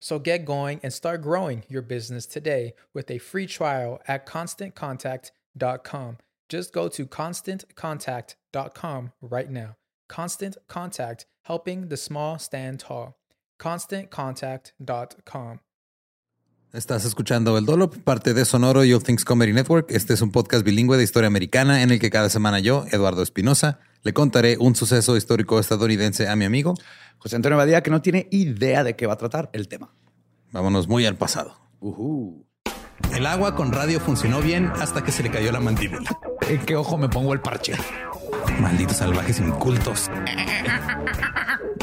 So get going and start growing your business today with a free trial at constantcontact.com. Just go to constantcontact.com right now. Constant Contact, helping the small stand tall. ConstantContact.com. Estás escuchando El Dolo, parte de Sonoro y All Things Comedy Network. Este es un podcast bilingüe de historia americana en el que cada semana yo, Eduardo Espinosa, le contaré un suceso histórico estadounidense a mi amigo José Antonio Badía, que no tiene idea de qué va a tratar el tema. Vámonos muy al pasado. Ujú. El agua con radio funcionó bien hasta que se le cayó la mandíbula. ¿En qué ojo me pongo el parche? Malditos salvajes incultos.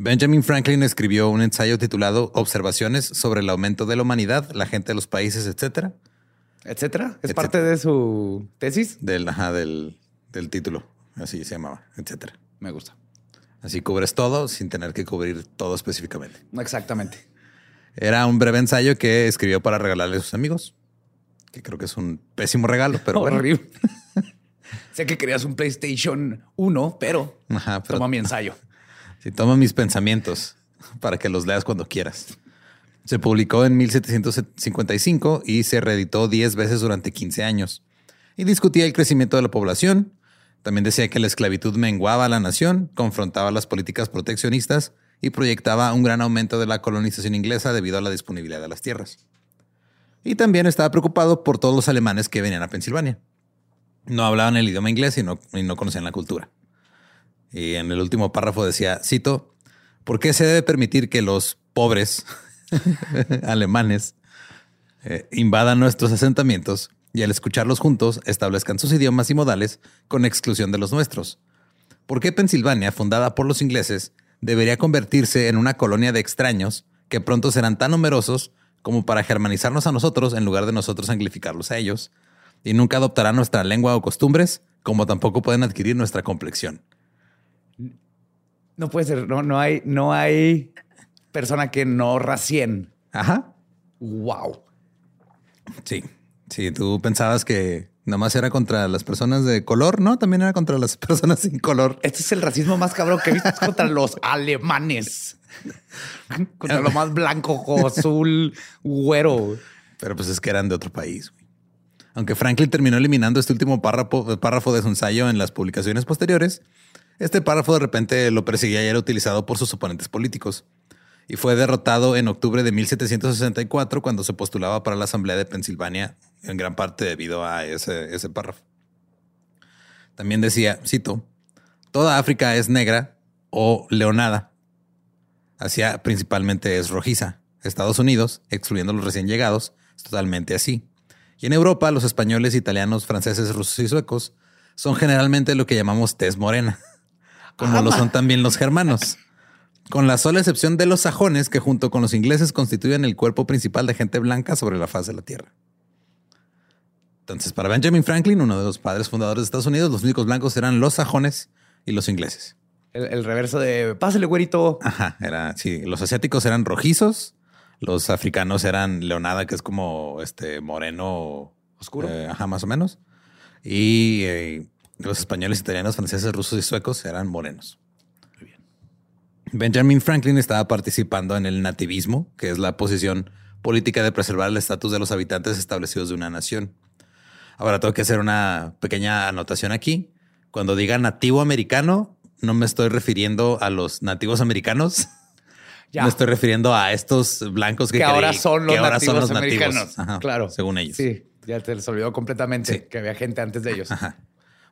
Benjamin Franklin escribió un ensayo titulado Observaciones sobre el aumento de la humanidad, la gente de los países, etcétera. ¿Etcétera? ¿Es Etcétera. parte de su tesis? Del, ajá, del, del título. Así se llamaba, etcétera. Me gusta. Así cubres todo sin tener que cubrir todo específicamente. Exactamente. Era un breve ensayo que escribió para regalarle a sus amigos, que creo que es un pésimo regalo, pero bueno. Horrible. sé que querías un PlayStation 1, pero Ajá, pero- toma mi ensayo. Sí, toma mis pensamientos para que los leas cuando quieras. Se publicó en 1755 y se reeditó 10 veces durante 15 años. Y discutía el crecimiento de la población. También decía que la esclavitud menguaba a la nación, confrontaba las políticas proteccionistas y proyectaba un gran aumento de la colonización inglesa debido a la disponibilidad de las tierras. Y también estaba preocupado por todos los alemanes que venían a Pensilvania. No hablaban el idioma inglés y no, y no conocían la cultura. Y en el último párrafo decía, cito, ¿por qué se debe permitir que los pobres alemanes eh, invadan nuestros asentamientos y al escucharlos juntos establezcan sus idiomas y modales con exclusión de los nuestros. ¿Por qué Pensilvania, fundada por los ingleses, debería convertirse en una colonia de extraños que pronto serán tan numerosos como para germanizarnos a nosotros en lugar de nosotros anglificarlos a ellos? Y nunca adoptarán nuestra lengua o costumbres, como tampoco pueden adquirir nuestra complexión. No puede ser, no, no hay, no hay persona que no racien. Ajá. Wow. Sí. Sí, tú pensabas que nada más era contra las personas de color, ¿no? También era contra las personas sin color. Este es el racismo más cabrón que he visto es contra los alemanes. Contra lo más blanco, azul, güero. Pero pues es que eran de otro país. güey. Aunque Franklin terminó eliminando este último párrafo, párrafo de su ensayo en las publicaciones posteriores, este párrafo de repente lo perseguía y era utilizado por sus oponentes políticos. Y fue derrotado en octubre de 1764 cuando se postulaba para la Asamblea de Pensilvania, en gran parte debido a ese, ese párrafo. También decía, cito, toda África es negra o leonada. Asia principalmente es rojiza. Estados Unidos, excluyendo los recién llegados, es totalmente así. Y en Europa, los españoles, italianos, franceses, rusos y suecos son generalmente lo que llamamos tez morena, como lo son también los germanos. Con la sola excepción de los sajones, que junto con los ingleses constituyen el cuerpo principal de gente blanca sobre la faz de la tierra. Entonces, para Benjamin Franklin, uno de los padres fundadores de Estados Unidos, los únicos blancos eran los sajones y los ingleses. El, el reverso de pásale, güerito. Ajá, era, sí, los asiáticos eran rojizos, los africanos eran leonada, que es como este moreno Oscuro. eh, ajá, más o menos. Y eh, los españoles, italianos, franceses, rusos y suecos eran morenos. Benjamin Franklin estaba participando en el nativismo, que es la posición política de preservar el estatus de los habitantes establecidos de una nación. Ahora tengo que hacer una pequeña anotación aquí. Cuando diga nativo americano, no me estoy refiriendo a los nativos americanos. Ya. Me estoy refiriendo a estos blancos que, que ahora son los que ahora nativos son los nativos. americanos. Ajá, claro. Según ellos. Sí, ya te les olvidó completamente Sí. que había gente antes de ellos. Ajá.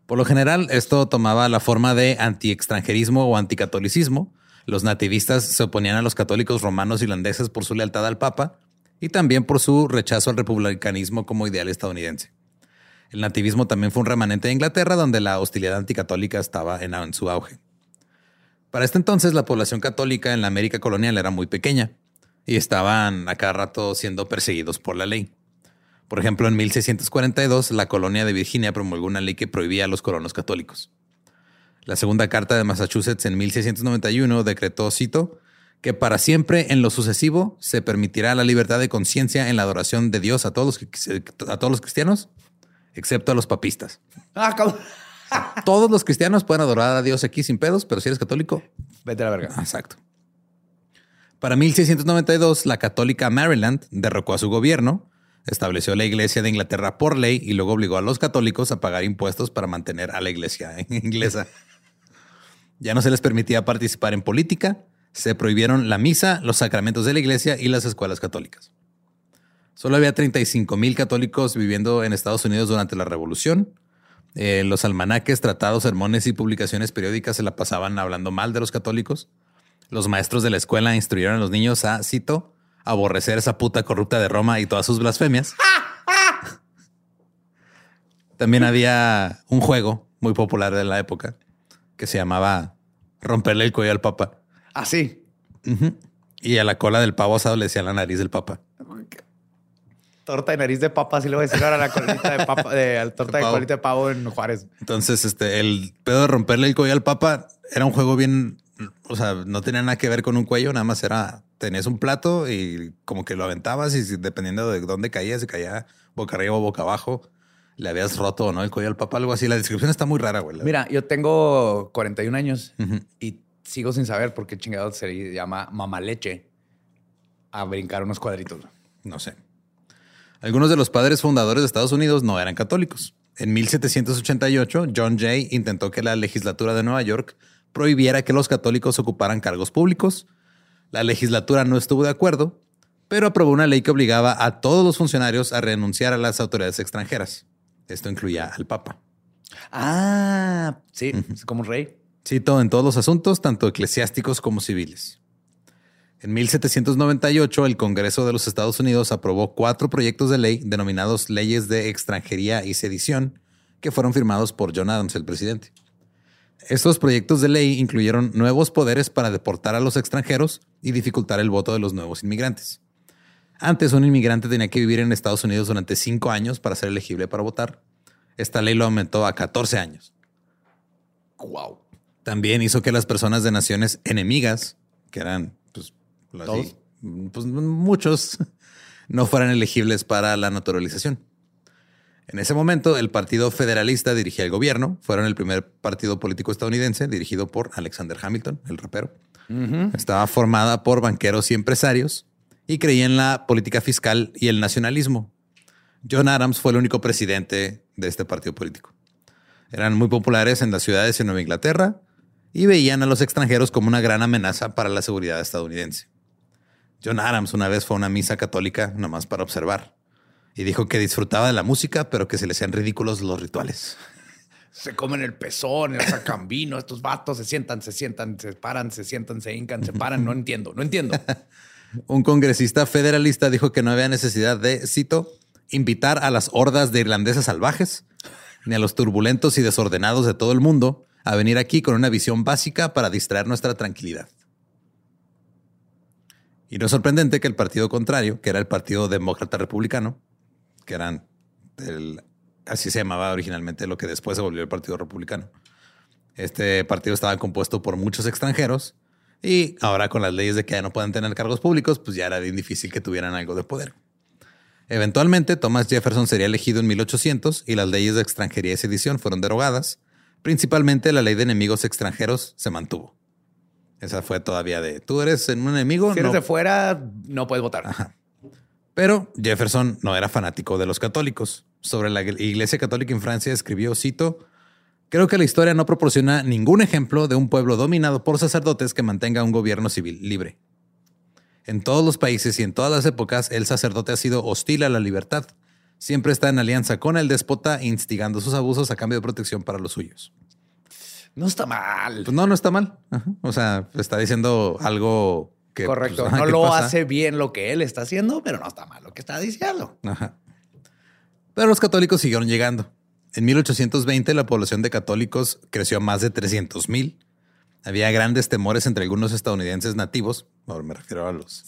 Por lo general, esto tomaba la forma de anti-extranjerismo o anticatolicismo. Los nativistas se oponían a los católicos romanos irlandeses por su lealtad al Papa y también por su rechazo al republicanismo como ideal estadounidense. El nativismo también fue un remanente de Inglaterra, donde la hostilidad anticatólica estaba en, en su auge. Para este entonces, la población católica en la América colonial era muy pequeña y estaban a cada rato siendo perseguidos por la ley. Por ejemplo, en 1642, la colonia de Virginia promulgó una ley que prohibía a los colonos católicos. La segunda carta de Massachusetts en 1691 decretó, cito, que para siempre en lo sucesivo se permitirá la libertad de conciencia en la adoración de Dios a todos, los, a todos los cristianos, excepto a los papistas. Ah, cabrón. Todos los cristianos pueden adorar a Dios aquí sin pedos, pero si eres católico, Vete a la verga. Exacto. Para 1692, la católica Maryland derrocó a su gobierno, estableció la Iglesia de Inglaterra por ley y luego obligó a los católicos a pagar impuestos para mantener a la Iglesia inglesa. Ya no se les permitía participar en política, se prohibieron la misa, los sacramentos de la Iglesia y las escuelas católicas. Solo había 35 mil católicos viviendo en Estados Unidos durante la Revolución. Eh, los almanaques, tratados, sermones y publicaciones periódicas se la pasaban hablando mal de los católicos. Los maestros de la escuela instruyeron a los niños a, cito, aborrecer esa puta corrupta de Roma y todas sus blasfemias. También había un juego muy popular de la época que se llamaba romperle el cuello al papa. Así. Y a la cola del pavo asado le decía la nariz del papa. Torta de nariz de papa, así le voy a decir ahora a la colita de papa, de, la torta de pavo. colita de pavo en Juárez. Entonces, este, el pedo de romperle el cuello al papa era un juego bien, o sea, no tenía nada que ver con un cuello, nada más era, tenías un plato y como que lo aventabas y dependiendo de dónde caía, si caía boca arriba o boca abajo, le habías roto no el cuello al papa, algo así. La descripción está muy rara, güey. Mira, yo tengo 41 años y sigo sin saber por qué chingado se llama mamaleche a brincar unos cuadritos. No sé. Algunos de los padres fundadores de Estados Unidos no eran católicos. En 1788, John Jay intentó que la legislatura de Nueva York prohibiera que los católicos ocuparan cargos públicos. La legislatura no estuvo de acuerdo, pero aprobó una ley que obligaba a todos los funcionarios a renunciar a las autoridades extranjeras. Esto incluía al Papa. Ah, sí, como rey. Cito en todos los asuntos, tanto eclesiásticos como civiles. En 1798, el Congreso de los Estados Unidos aprobó cuatro proyectos de ley denominados leyes de extranjería y sedición, que fueron firmados por John Adams, el presidente. Estos proyectos de ley incluyeron nuevos poderes para deportar a los extranjeros y dificultar el voto de los nuevos inmigrantes. Antes, un inmigrante tenía que vivir en Estados Unidos durante cinco años para ser elegible para votar. Esta ley lo aumentó a 14 años. Wow. También hizo que las personas de naciones enemigas, que eran pues, pues, muchos, no fueran elegibles para la naturalización. En ese momento, el Partido Federalista dirigía el gobierno. Fueron el primer partido político estadounidense dirigido por Alexander Hamilton, el rapero. Estaba formada por banqueros y empresarios y creía en la política fiscal y el nacionalismo. John Adams fue el único presidente de este partido político. Eran muy populares en las ciudades de Nueva Inglaterra y veían a los extranjeros como una gran amenaza para la seguridad estadounidense. John Adams una vez fue a una misa católica nomás para observar y dijo que disfrutaba de la música, pero que se le hacían ridículos los rituales. Se comen el pezón, sacan vino, estos vatos se sientan, se sientan, se paran, se sientan, se hincan, se paran. No entiendo, no entiendo. Un congresista federalista dijo que no había necesidad de, cito, invitar a las hordas de irlandeses salvajes, ni a los turbulentos y desordenados de todo el mundo a venir aquí con una visión básica para distraer nuestra tranquilidad. Y no es sorprendente que el partido contrario, que era el Partido Demócrata Republicano, que eran así se llamaba originalmente lo que después se volvió el Partido Republicano. Este partido estaba compuesto por muchos extranjeros y ahora con las leyes de que ya no pueden tener cargos públicos, pues ya era bien difícil que tuvieran algo de poder. Eventualmente, Thomas Jefferson sería elegido en 1800 y las leyes de extranjería y sedición fueron derogadas. Principalmente la ley de enemigos extranjeros se mantuvo. Esa fue todavía de tú eres un enemigo. Si eres de fuera, no puedes votar. Ajá. Pero Jefferson no era fanático de los católicos. Sobre la Iglesia Católica en Francia escribió, cito, Creo que la historia no proporciona ningún ejemplo de un pueblo dominado por sacerdotes que mantenga un gobierno civil libre. En todos los países y en todas las épocas, el sacerdote ha sido hostil a la libertad. Siempre está en alianza con el déspota, instigando sus abusos a cambio de protección para los suyos. No está mal. Pues no, no está mal. O sea, está diciendo algo Correcto. Pues, no lo hace bien lo que él está haciendo, pero no está mal lo que está diciendo. Pero los católicos siguieron llegando. En 1820 la población de católicos creció a más de 300 mil. Había grandes temores entre algunos estadounidenses nativos. Ahora me refiero a los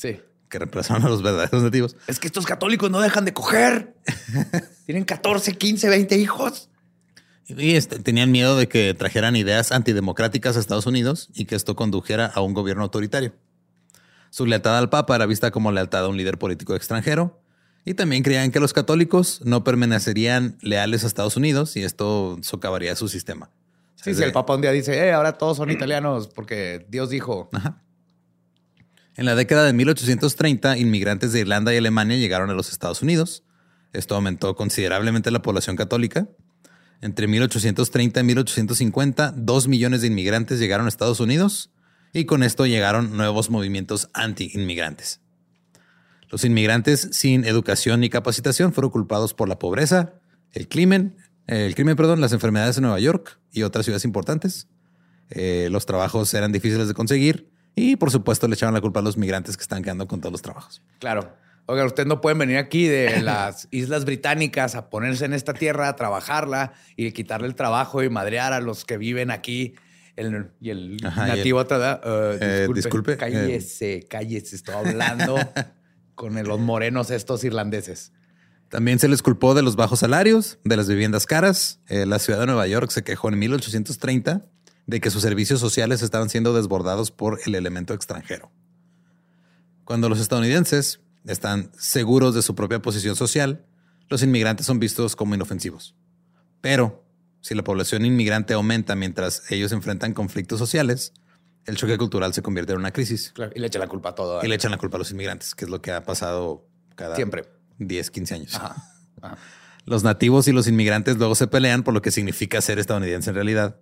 que reemplazaron a los verdaderos nativos. Es que estos católicos no dejan de coger. Tienen 14, 15, 20 hijos. Y este, tenían miedo de que trajeran ideas antidemocráticas a Estados Unidos y que esto condujera a un gobierno autoritario. Su lealtad al Papa era vista como lealtad a un líder político extranjero. Y también creían que los católicos no permanecerían leales a Estados Unidos y esto socavaría su sistema. Sí, si el Papa un día dice, eh, ahora todos son italianos porque Dios dijo. En la década de 1830, inmigrantes de Irlanda y Alemania llegaron a los Estados Unidos. Esto aumentó considerablemente la población católica. Entre 1830 y 1850, dos millones de inmigrantes llegaron a Estados Unidos y con esto llegaron nuevos movimientos anti-inmigrantes. Los inmigrantes sin educación ni capacitación fueron culpados por la pobreza, el crimen, el crimen, perdón, las enfermedades en Nueva York y otras ciudades importantes. Eh, los trabajos eran difíciles de conseguir y, por supuesto, le echaban la culpa a los migrantes que están quedando con todos los trabajos. Claro. Oigan, ustedes no pueden venir aquí de las Islas Británicas a ponerse en esta tierra, a trabajarla y quitarle el trabajo y madrear a los que viven aquí y el nativo te da, eh, disculpe, cállese, eh. cállese, estoy hablando con los morenos estos irlandeses. También se les culpó de los bajos salarios, de las viviendas caras. Eh, la ciudad de Nueva York se quejó en 1830 de que sus servicios sociales estaban siendo desbordados por el elemento extranjero. Cuando los estadounidenses están seguros de su propia posición social, los inmigrantes son vistos como inofensivos. Pero si la población inmigrante aumenta mientras ellos enfrentan conflictos sociales, el choque cultural se convierte en una crisis. y le echan la culpa a todo. Y le echan la culpa a los inmigrantes, que es lo que ha pasado cada Siempre. 10, 15 años. Los nativos y los inmigrantes luego se pelean por lo que significa ser estadounidense en realidad.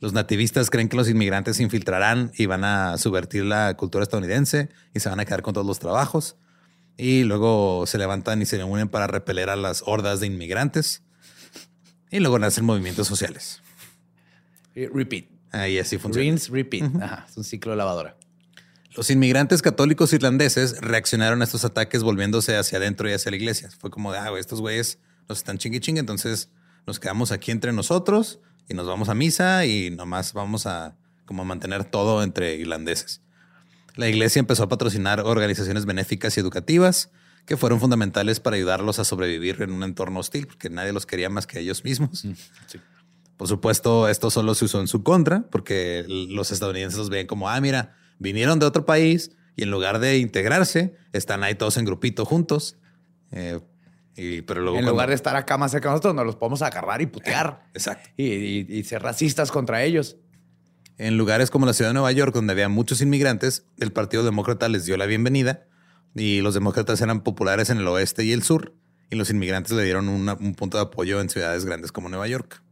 Los nativistas creen que los inmigrantes se infiltrarán y van a subvertir la cultura estadounidense y se van a quedar con todos los trabajos. Y luego se levantan y se unen para repeler a las hordas de inmigrantes. Y luego nacen movimientos sociales. Repeat. Ahí así funciona. Rinse, repeat. Ajá, es un ciclo de lavadora. Los inmigrantes católicos irlandeses reaccionaron a estos ataques volviéndose hacia adentro y hacia la iglesia. Fue como de, ah, estos güeyes nos están chingui chingue, entonces nos quedamos aquí entre nosotros y nos vamos a misa y nomás vamos a como mantener todo entre irlandeses. La iglesia empezó a patrocinar organizaciones benéficas y educativas que fueron fundamentales para ayudarlos a sobrevivir en un entorno hostil, porque nadie los quería más que ellos mismos. Mm, Por supuesto, esto solo se usó en su contra, porque los estadounidenses los ven como, ah, mira, vinieron de otro país y en lugar de integrarse, están ahí todos en grupito juntos. Eh, y, pero luego en lugar de estar acá más cerca de nosotros, nos los podemos agarrar y putear. Exacto. Y, ser racistas contra ellos. En lugares como la ciudad de Nueva York, donde había muchos inmigrantes, el Partido Demócrata les dio la bienvenida y los demócratas eran populares en el oeste y el sur y los inmigrantes le dieron un punto de apoyo en ciudades grandes como Nueva York.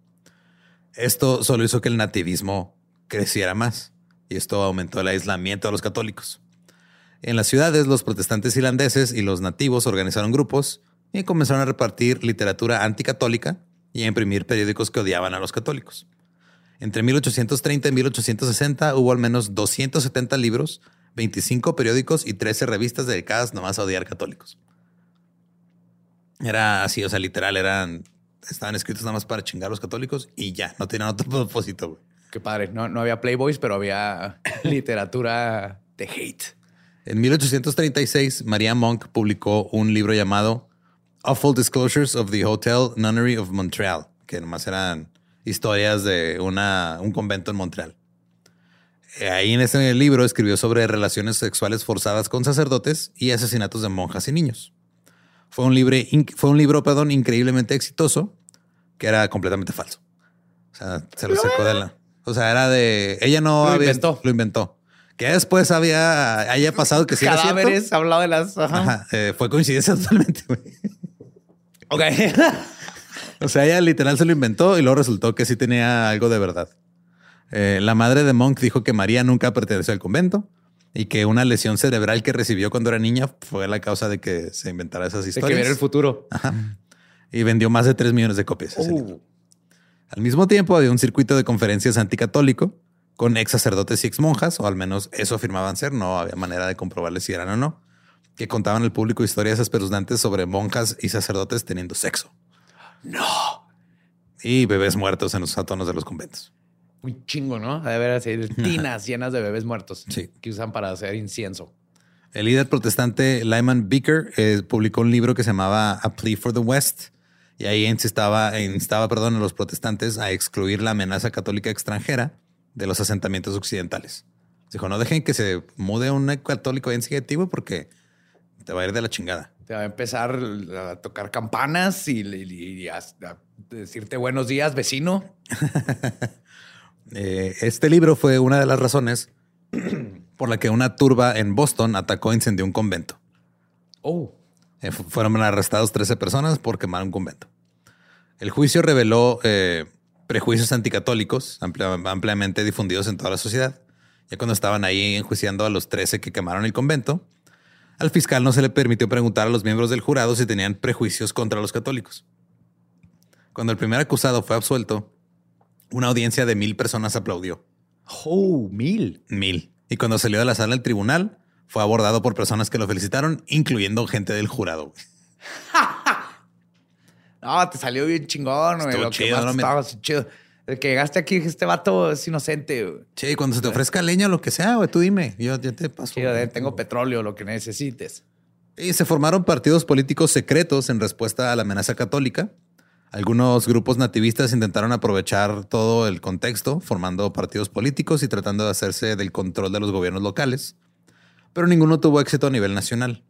Esto solo hizo que el nativismo creciera más y esto aumentó el aislamiento de los católicos. En las ciudades, los protestantes irlandeses y los nativos organizaron grupos y comenzaron a repartir literatura anticatólica y a imprimir periódicos que odiaban a los católicos. Entre 1830 y 1860 hubo al menos 270 libros, 25 periódicos y 13 revistas dedicadas nomás a odiar católicos. Era así, o sea, literal, eran, estaban escritos nada más para chingar a los católicos y ya, no tenían otro propósito. Güey. Qué padre. No, no había Playboys, pero había literatura de hate. En 1836, María Monk publicó un libro llamado Awful Disclosures of the Hotel Nunnery of Montreal, que nomás eran historias de una, un convento en Montreal. Eh, ahí en ese libro escribió sobre relaciones sexuales forzadas con sacerdotes y asesinatos de monjas y niños. Fue un, libro, fue un libro perdón, increíblemente exitoso, que era completamente falso. O sea, se lo sacó de la... O sea, era de... Ella no lo inventó. Lo inventó. Que después había... Haya pasado que sí Cadáveres, hablado de las... Eh, fue coincidencia totalmente, güey. Ok. o sea, ella literal se lo inventó y luego resultó que sí tenía algo de verdad. Eh, la madre de Monk dijo que María nunca perteneció al convento y que una lesión cerebral que recibió cuando era niña fue la causa de que se inventara esas historias. De que ver el futuro. Y vendió más de 3 millones de copias. Uh. Al mismo tiempo había un circuito de conferencias anticatólico con ex sacerdotes y ex monjas, o al menos eso afirmaban ser, no había manera de comprobarles si eran o no que contaban al público historias espeluznantes sobre monjas y sacerdotes teniendo sexo. No. Y bebés muertos en los atonos de los conventos. Muy chingo, ¿no? De ver así tinas llenas de bebés muertos que usan para hacer incienso. El líder protestante Lyman Beaker eh, publicó un libro que se llamaba A Plea for the West y ahí instaba, instaba perdón, a los protestantes a excluir la amenaza católica extranjera de los asentamientos occidentales. Dijo, no dejen que se mude un católico en significativo porque te va a ir de la chingada. Te va a empezar a tocar campanas y, a, decirte buenos días, vecino. Eh, este libro fue una de las razones por la que una turba en Boston atacó e incendió un convento. Oh. Eh, fueron arrestados 13 personas por quemar un convento. El juicio reveló eh, prejuicios anticatólicos ampliamente difundidos en toda la sociedad. Ya cuando estaban ahí enjuiciando a los 13 que quemaron el convento, al fiscal no se le permitió preguntar a los miembros del jurado si tenían prejuicios contra los católicos. Cuando el primer acusado fue absuelto, una audiencia de mil personas aplaudió. Oh, mil. Mil. Y cuando salió de la sala del tribunal, fue abordado por personas que lo felicitaron, incluyendo gente del jurado. no, te salió bien chingón, güey. Lo chido, que más chido. El que llegaste aquí, este vato es inocente. Sí, cuando se te ofrezca leña o lo que sea, güey, tú dime. Yo te paso. tengo petróleo, lo que necesites. Y se formaron partidos políticos secretos en respuesta a la amenaza católica. Algunos grupos nativistas intentaron aprovechar todo el contexto, formando partidos políticos y tratando de hacerse del control de los gobiernos locales. Pero ninguno tuvo éxito a nivel nacional.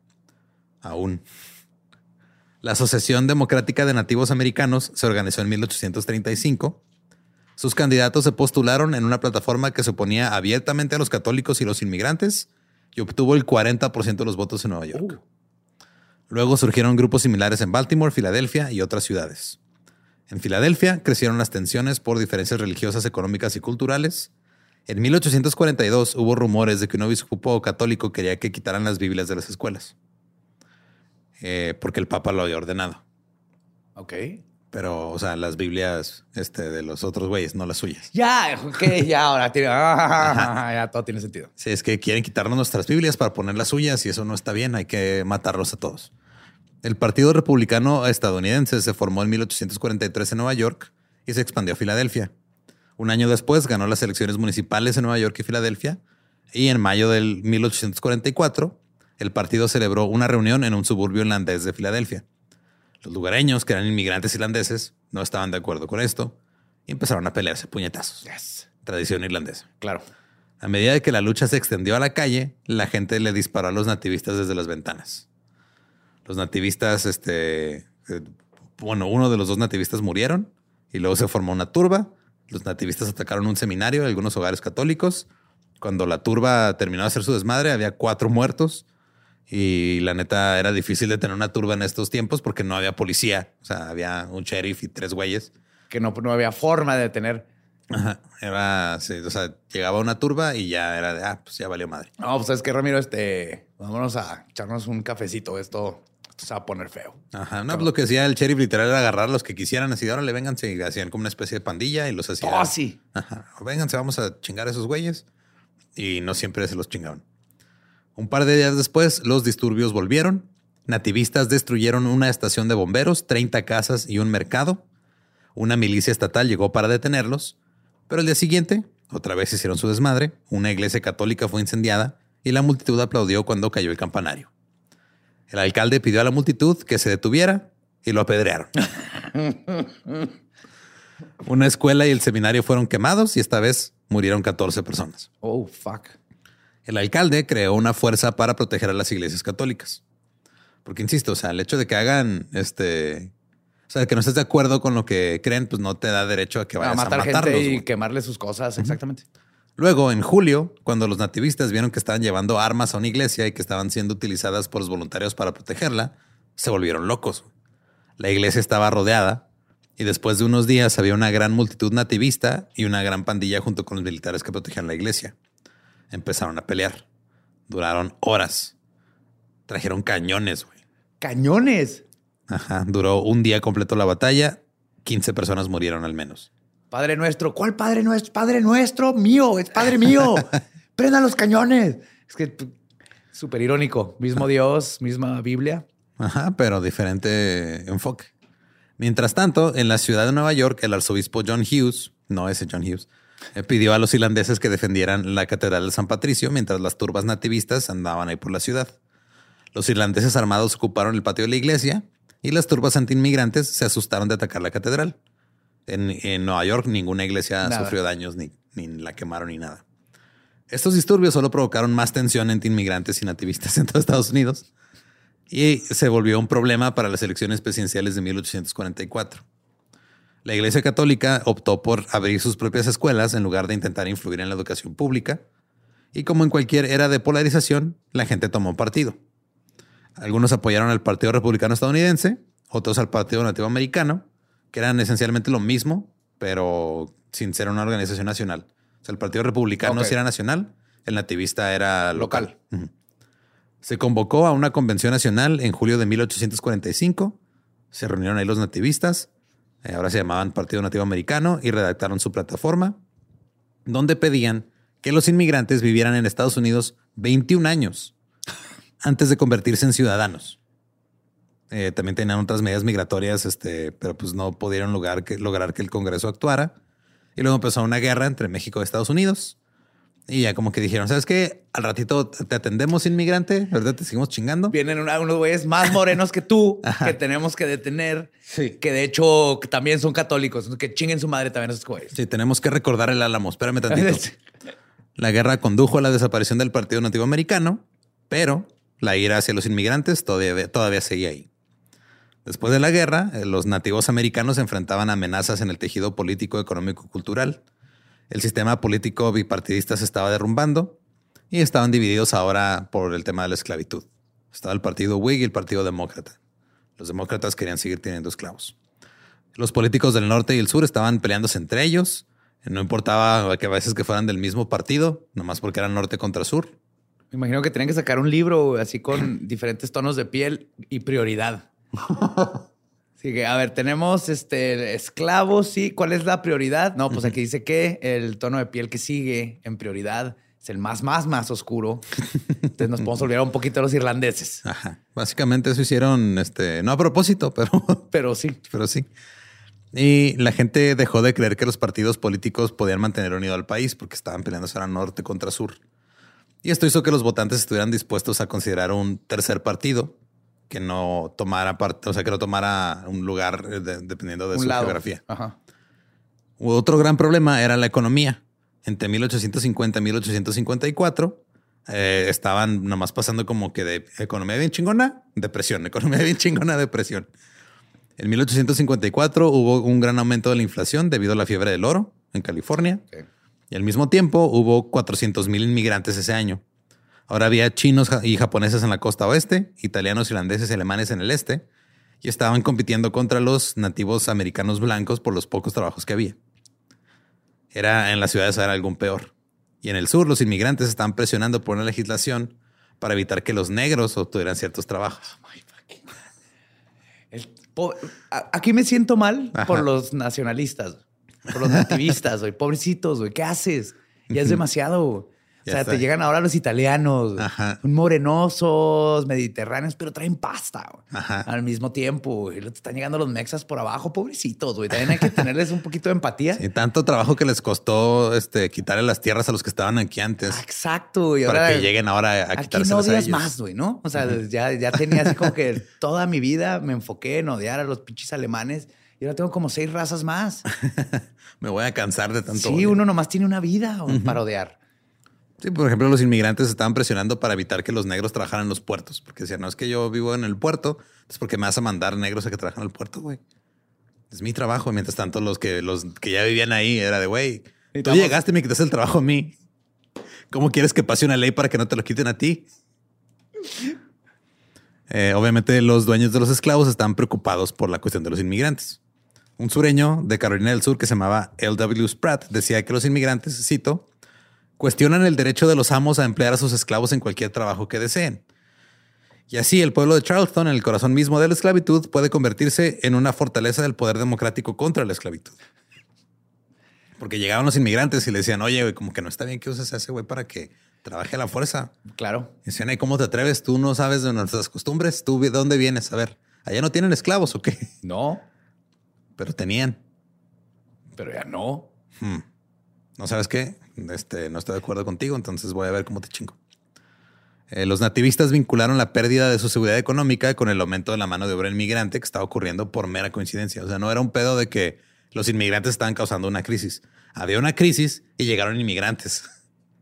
Aún. La Asociación Democrática de Nativos Americanos se organizó en 1835 sus candidatos se postularon en una plataforma que se oponía abiertamente a los católicos y los inmigrantes y obtuvo el 40% de los votos en Nueva York. Uh. Luego surgieron grupos similares en Baltimore, Filadelfia y otras ciudades. En Filadelfia crecieron las tensiones por diferencias religiosas, económicas y culturales. En 1842 hubo rumores de que un obispo católico quería que quitaran las Biblias de las escuelas, eh, porque el Papa lo había ordenado. Ok. Pero, o sea, las Biblias este, de los otros güeyes, no las suyas. Ya, ok, ya ahora tiene, ya todo tiene sentido. Sí, es que quieren quitarnos nuestras Biblias para poner las suyas y eso no está bien. Hay que matarlos a todos. El Partido Republicano Estadounidense se formó en 1843 en Nueva York y se expandió a Filadelfia. Un año después ganó las elecciones municipales en Nueva York y Filadelfia y en mayo del 1844 el partido celebró una reunión en un suburbio irlandés de Filadelfia. Los lugareños, que eran inmigrantes irlandeses, no estaban de acuerdo con esto y empezaron a pelearse puñetazos. Tradición irlandesa. Claro. A medida de que la lucha se extendió a la calle, la gente le disparó a los nativistas desde las ventanas. Los nativistas, este, eh, bueno, uno de los dos nativistas murieron y luego se formó una turba. Los nativistas atacaron un seminario, algunos hogares católicos. Cuando la turba terminó de hacer su desmadre, había cuatro muertos y la neta era difícil de tener una turba en estos tiempos porque no había policía. O sea, había un sheriff y tres güeyes. Que no, no había forma de tener. Ajá. Era, o sea, llegaba una turba y ya era de, ah, pues ya valió madre. No, pues es que Ramiro, este, vámonos a echarnos un cafecito. Esto, esto se va a poner feo. Ajá. No, pues lo que hacía el sheriff literal era agarrar a los que quisieran, así, ahora le vénganse y hacían como una especie de pandilla y los hacían. Oh, sí. Ajá. Vénganse, vamos a chingar a esos güeyes. Y no siempre se los chingaban. Un par de días después, los disturbios volvieron. Nativistas destruyeron una estación de bomberos, 30 casas y un mercado. Una milicia estatal llegó para detenerlos, pero el día siguiente, otra vez hicieron su desmadre, una iglesia católica fue incendiada y la multitud aplaudió cuando cayó el campanario. El alcalde pidió a la multitud que se detuviera y lo apedrearon. una escuela y el seminario fueron quemados y esta vez murieron 14 personas. Oh, fuck el alcalde creó una fuerza para proteger a las iglesias católicas. Porque insisto, o sea, el hecho de que hagan este, o sea, que no estés de acuerdo con lo que creen, pues no te da derecho a que vayas a, matar a gente y quemarle sus cosas. Exactamente. Luego, en julio, cuando los nativistas vieron que estaban llevando armas a una iglesia y que estaban siendo utilizadas por los voluntarios para protegerla, se volvieron locos. La iglesia estaba rodeada y después de unos días había una gran multitud nativista y una gran pandilla junto con los militares que protegían la iglesia empezaron a pelear. Duraron horas. Trajeron cañones, güey. ¿Cañones? Ajá. Duró un día completo la batalla. 15 personas murieron al menos. Padre nuestro. ¿Cuál Padre nuestro? Padre nuestro, mío. Es Padre mío. Prendan los cañones. Es que súper irónico. Mismo Dios, misma Biblia. Ajá, pero diferente enfoque. Mientras tanto, en la ciudad de Nueva York, el arzobispo John Hughes, no ese John Hughes, eh, pidió a los irlandeses que defendieran la Catedral de San Patricio mientras las turbas nativistas andaban ahí por la ciudad. Los irlandeses armados ocuparon el patio de la iglesia y las turbas antiinmigrantes se asustaron de atacar la catedral. En, Nueva York ninguna iglesia sufrió daños, ni, ni, la quemaron ni nada. Estos disturbios solo provocaron más tensión entre inmigrantes y nativistas en todo Estados Unidos y se volvió un problema para las elecciones presidenciales de 1844. La Iglesia Católica optó por abrir sus propias escuelas en lugar de intentar influir en la educación pública. Y como en cualquier era de polarización, la gente tomó partido. Algunos apoyaron al Partido Republicano estadounidense, otros al Partido Nativo Americano, que eran esencialmente lo mismo, pero sin ser una organización nacional. O sea, el Partido Republicano sí era nacional, el nativista era local. Se convocó a una convención nacional en julio de 1845. Se reunieron ahí los nativistas eh, ahora se llamaban Partido Nativo Americano, y redactaron su plataforma, donde pedían que los inmigrantes vivieran en Estados Unidos 21 años antes de convertirse en ciudadanos. Eh, también tenían otras medidas migratorias, este, pero pues no pudieron lograr que, lograr que el Congreso actuara. Y luego empezó una guerra entre México y Estados Unidos. Y ya como que dijeron, ¿sabes qué? Al ratito te atendemos, inmigrante, ¿verdad? Te seguimos chingando. Vienen unos güeyes más morenos que tú que tenemos que detener. Sí. Que de hecho también son católicos, que chinguen su madre también esos güeyes. Sí, tenemos que recordar el álamo. Espérame tantito. la guerra condujo a la desaparición del Partido Nativo Americano, pero la ira hacia los inmigrantes todavía, todavía seguía ahí. Después de la guerra, eh, los nativos americanos enfrentaban amenazas en el tejido político, económico y cultural el sistema político bipartidista se estaba derrumbando y estaban divididos ahora por el tema de la esclavitud. Estaba el partido Whig y el partido demócrata. Los demócratas querían seguir teniendo esclavos. Los políticos del norte y el sur estaban peleándose entre ellos. No importaba que a veces que fueran del mismo partido, nomás porque eran norte contra sur. Me imagino que tenían que sacar un libro así con diferentes tonos de piel y prioridad. Sí, que, a ver, tenemos este esclavos, sí. ¿Cuál es la prioridad? No, pues aquí dice que el tono de piel que sigue en prioridad es el más, más, más oscuro. Entonces nos podemos olvidar un poquito de los irlandeses. Ajá. Básicamente eso hicieron, este, no a propósito, pero, pero sí, pero sí. Y la gente dejó de creer que los partidos políticos podían mantener unido al país porque estaban peleando ahora norte contra sur. Y esto hizo que los votantes estuvieran dispuestos a considerar un tercer partido que no tomara parte, o sea, que no tomara un lugar eh, dependiendo de su geografía. Ajá. Otro gran problema era la economía. Entre 1850 y 1854 eh, estaban nomás pasando como que de economía bien chingona, depresión, economía bien chingona, depresión. En 1854 hubo un gran aumento de la inflación debido a la fiebre del oro en California. Y al mismo tiempo hubo 400 mil inmigrantes ese año. Ahora había chinos y japoneses en la costa oeste, italianos, irlandeses y alemanes en el este, y estaban compitiendo contra los nativos americanos blancos por los pocos trabajos que había. Era en las ciudades era algo peor. Y en el sur los inmigrantes estaban presionando por una legislación para evitar que los negros obtuvieran ciertos trabajos. Aquí me siento mal por los nacionalistas, por los nativistas, güey. Pobrecitos, güey. ¿Qué haces? Ya es demasiado. O sea, te llegan ahora los italianos, morenosos, mediterráneos, pero traen pasta al mismo tiempo. Y te están llegando los mexas por abajo, pobrecitos, güey. También hay que tenerles un poquito de empatía. Y tanto trabajo que les costó este, quitarle las tierras a los que estaban aquí antes. exacto. Y para que lleguen ahora a quitarse no odias más, güey, ¿no? O sea, ya, ya tenía así como que toda mi vida me enfoqué en odiar a los pinches alemanes. Y ahora tengo como seis razas más. me voy a cansar de tanto. Sí, uno nomás tiene una vida para odiar. Sí, por ejemplo, los inmigrantes estaban presionando para evitar que los negros trabajaran en los puertos, porque decían, no es que yo vivo en el puerto, es porque me vas a mandar negros a que trabajen en el puerto, güey. Es mi trabajo. Mientras tanto, los que, los que ya vivían ahí era de, güey, tú llegaste y me quitas el trabajo a mí. ¿Cómo quieres que pase una ley para que no te lo quiten a ti? Eh, obviamente, los dueños de los esclavos estaban preocupados por la cuestión de los inmigrantes. Un sureño de Carolina del Sur que se llamaba L.W. Spratt decía que los inmigrantes, cito, cuestionan el derecho de los amos a emplear a sus esclavos en cualquier trabajo que deseen. Y así el pueblo de Charleston, en el corazón mismo de la esclavitud, puede convertirse en una fortaleza del poder democrático contra la esclavitud. Porque llegaban los inmigrantes y le decían, oye, como que no está bien que uses a ese güey para que trabaje a la fuerza. Claro. Y decían, ¿cómo te atreves? Tú no sabes de nuestras costumbres. ¿Tú de dónde vienes? A ver, ¿allá no tienen esclavos o qué? No. Pero tenían. Pero ya no. Hmm. ¿No sabes qué? Este, no estoy de acuerdo contigo, entonces voy a ver cómo te chingo. Eh, los nativistas vincularon la pérdida de su seguridad económica con el aumento de la mano de obra inmigrante que estaba ocurriendo por mera coincidencia. O sea, no era un pedo de que los inmigrantes estaban causando una crisis. Había una crisis y llegaron inmigrantes.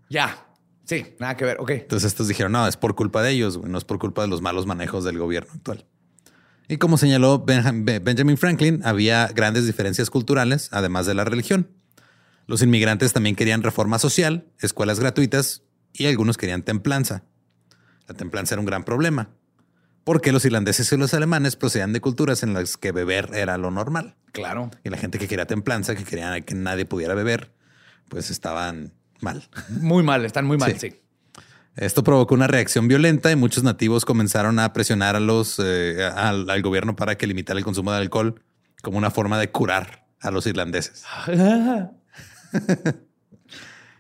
Ya. Sí, nada que ver. Ok. Entonces estos dijeron, no, es por culpa de ellos, no es por culpa de los malos manejos del gobierno actual. Y como señaló Benjamin Franklin, había grandes diferencias culturales, además de la religión. Los inmigrantes también querían reforma social, escuelas gratuitas y algunos querían templanza. La templanza era un gran problema, porque los irlandeses y los alemanes procedían de culturas en las que beber era lo normal. Claro. Y la gente que quería templanza, que quería que nadie pudiera beber, pues estaban mal. Muy mal, están muy mal, sí. Esto provocó una reacción violenta y muchos nativos comenzaron a presionar a los, eh, al, al, gobierno para que limitara el consumo de alcohol como una forma de curar a los irlandeses.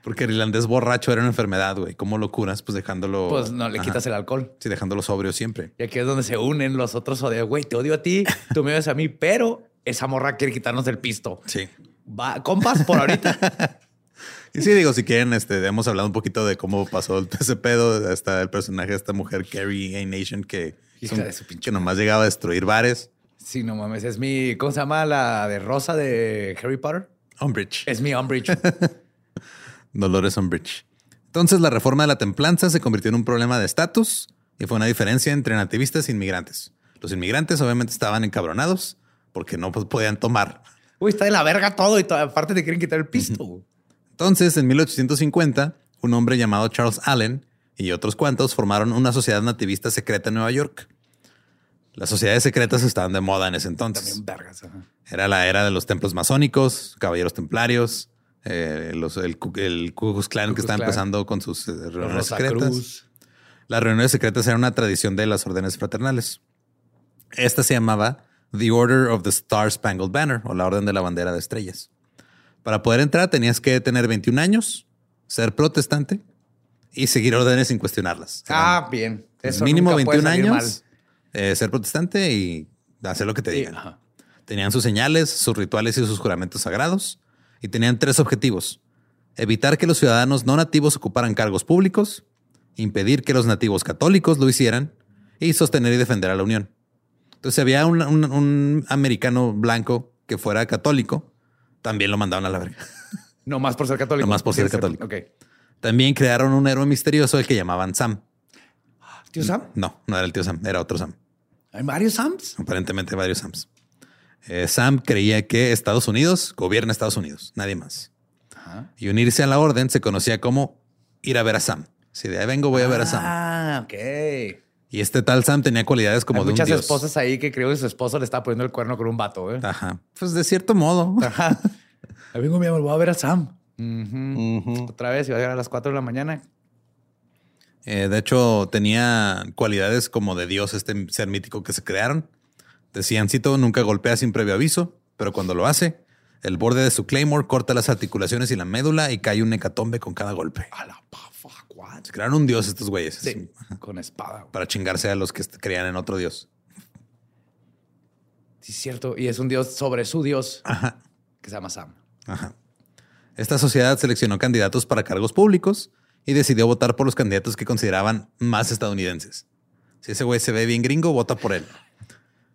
Porque el irlandés borracho era una enfermedad, güey. ¿Cómo lo curas? Pues dejándolo. Pues no, le quitas el alcohol. Sí, dejándolo sobrio siempre. Y aquí es donde se unen los otros odios. Güey, te odio a ti, tú me odias a mí, pero esa morra quiere quitarnos el pisto. Sí. Va, compas, por ahorita. y sí, digo, si quieren, este, hemos hablado un poquito de cómo pasó ese pedo. Hasta el personaje de esta mujer, Carrie A. Nation, que, que nomás llegaba a destruir bares. Sí, no mames. Es mi. ¿Cómo se llama la de rosa de Harry Potter? Umbridge. Es mi Umbridge. Dolores Umbridge. Entonces la reforma de la templanza se convirtió en un problema de estatus y fue una diferencia entre nativistas e inmigrantes. Los inmigrantes obviamente estaban encabronados porque no podían tomar. Uy, está de la verga todo y aparte te quieren quitar el pisto. Entonces, en 1850, un hombre llamado Charles Allen y otros cuantos formaron una sociedad nativista secreta en Nueva York. Las sociedades secretas estaban de moda en ese entonces. Era la era de los templos masónicos, caballeros templarios, eh, los, el, el Ku Klux Klan que estaba empezando con sus eh, reuniones secretas. Las reuniones secretas eran una tradición de las órdenes fraternales. Esta se llamaba The Order of the Star Spangled Banner o la Orden de la Bandera de Estrellas. Para poder entrar tenías que tener 21 años, ser protestante y seguir órdenes sin cuestionarlas. Ah, bien. Eso mínimo 21 años, eh, ser protestante y hacer lo que te digan. Tenían sus señales, sus rituales y sus juramentos sagrados y tenían tres objetivos. Evitar que los ciudadanos no nativos ocuparan cargos públicos, impedir que los nativos católicos lo hicieran y sostener y defender a la Unión. Entonces, si había un, americano blanco que fuera católico, también lo mandaban a la verga. No más por ser católico. No más por ser católico. También crearon un héroe misterioso el que llamaban Sam. ¿Tío Sam? No, no era el tío Sam, era otro Sam. ¿Hay varios Sams? Aparentemente varios Sams. Eh, Sam creía que Estados Unidos gobierna Estados Unidos, nadie más. Y unirse a la orden se conocía como ir a ver a Sam. Si de ahí vengo, voy a ver a Sam. Ah, ok. Y este tal Sam tenía cualidades como de un dios. Muchas esposas ahí que creo que su esposo le estaba poniendo el cuerno con un vato. ¿eh? Ajá. Pues de cierto modo. Ajá. Ahí vengo, mi amor, voy a ver a Sam. Otra vez, iba a llegar a las 4 de la mañana. Eh, de hecho, tenía cualidades como de Dios, este ser mítico que se crearon. Decían, Cito nunca golpea sin previo aviso, pero cuando lo hace, el borde de su claymore corta las articulaciones y la médula y cae un hecatombe con cada golpe. A la Se crearon un dios estos güeyes. Sí, con espada. Para chingarse a los que creían en otro dios. Sí, cierto. Y es un dios sobre su dios que se llama Sam. Ajá. Esta sociedad seleccionó candidatos para cargos públicos y decidió votar por los candidatos que consideraban más estadounidenses. Si ese güey se ve bien gringo, vota por él.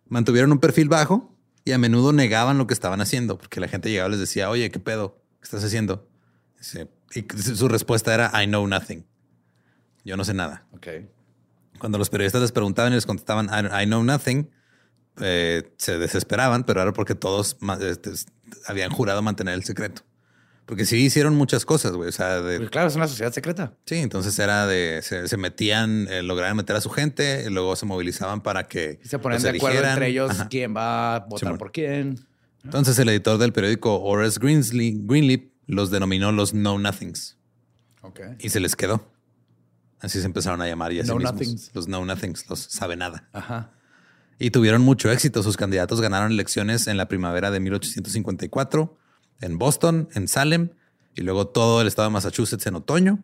Mantuvieron un perfil bajo y a menudo negaban lo que estaban haciendo, porque la gente llegaba y les decía, oye, ¿qué pedo? ¿Qué estás haciendo? Y su respuesta era, I know nothing. Yo no sé nada. Okay. Cuando los periodistas les preguntaban y les contestaban, I, know nothing, eh, se desesperaban, pero era porque todos este, habían jurado mantener el secreto. Porque sí hicieron muchas cosas, güey. O sea, pues claro, es una sociedad secreta. Sí, entonces era de. Se, metían, eh, lograron meter a su gente, y luego se movilizaban para que. se ponían de acuerdo entre ellos quién va a votar por quién. Entonces el editor del periódico Horace Greenleaf los denominó los Know Nothings. Okay. Y se les quedó. Así se empezaron a llamar y así mismos. Los Know Nothings, los sabe nada. Ajá. Y tuvieron mucho éxito. Sus candidatos ganaron elecciones en la primavera de 1854 en Boston, en Salem y luego todo el estado de Massachusetts en otoño.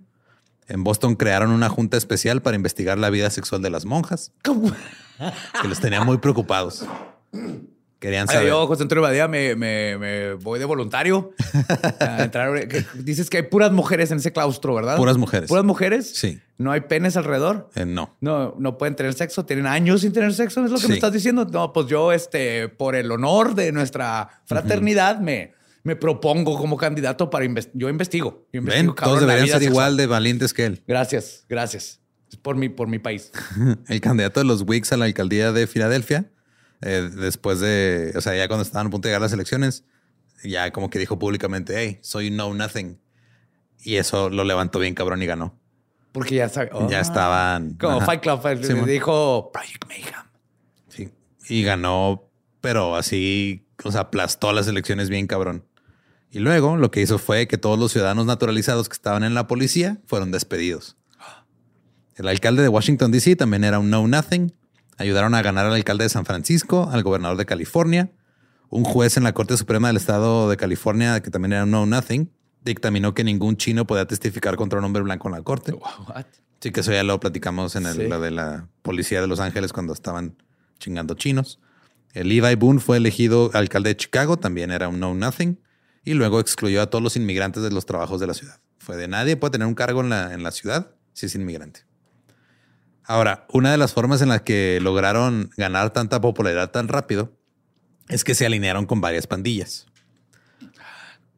En Boston crearon una junta especial para investigar la vida sexual de las monjas, que los tenía muy preocupados. Querían saber. yo, José Antonio Badía, me, me, voy de voluntario. a entrar, dices que hay puras mujeres en ese claustro, ¿verdad? Puras mujeres. ¿Puras mujeres? Sí. ¿No hay penes alrededor? Eh, no. no. No pueden tener sexo. ¿Tienen años sin tener sexo? ¿Es lo que me estás diciendo? No, pues yo, este, por el honor de nuestra fraternidad, me me propongo como candidato para investigar. Yo investigo. Ven, todos deberían ser igual de valientes que él. Gracias, gracias. Es por mi, por mi país. el candidato de los Whigs a la alcaldía de Filadelfia, eh, después de, o sea, ya cuando estaban a punto de llegar las elecciones, ya como que dijo públicamente, hey, soy no nothing. Y eso lo levantó bien cabrón y ganó. Porque ya ya ah. estaban. Como Fight Club dijo Project Mayhem. Sí. Y ganó, pero así, o sea, aplastó las elecciones bien cabrón. Y luego lo que hizo fue que todos los ciudadanos naturalizados que estaban en la policía fueron despedidos. El alcalde de Washington, D.C. también era un know nothing. Ayudaron a ganar al alcalde de San Francisco, al gobernador de California. Un juez en la Corte Suprema del Estado de California, que también era un know nothing, dictaminó que ningún chino podía testificar contra un hombre blanco en la corte. Sí, que eso ya lo platicamos en el, de la policía de Los Ángeles cuando estaban chingando chinos. El Levi Boone fue elegido alcalde de Chicago, también era un know nothing y luego excluyó a todos los inmigrantes de los trabajos de la ciudad. Fue de nadie puede tener un cargo en la, en la ciudad si es inmigrante. Ahora, una de las formas en las que lograron ganar tanta popularidad tan rápido es que se alinearon con varias pandillas.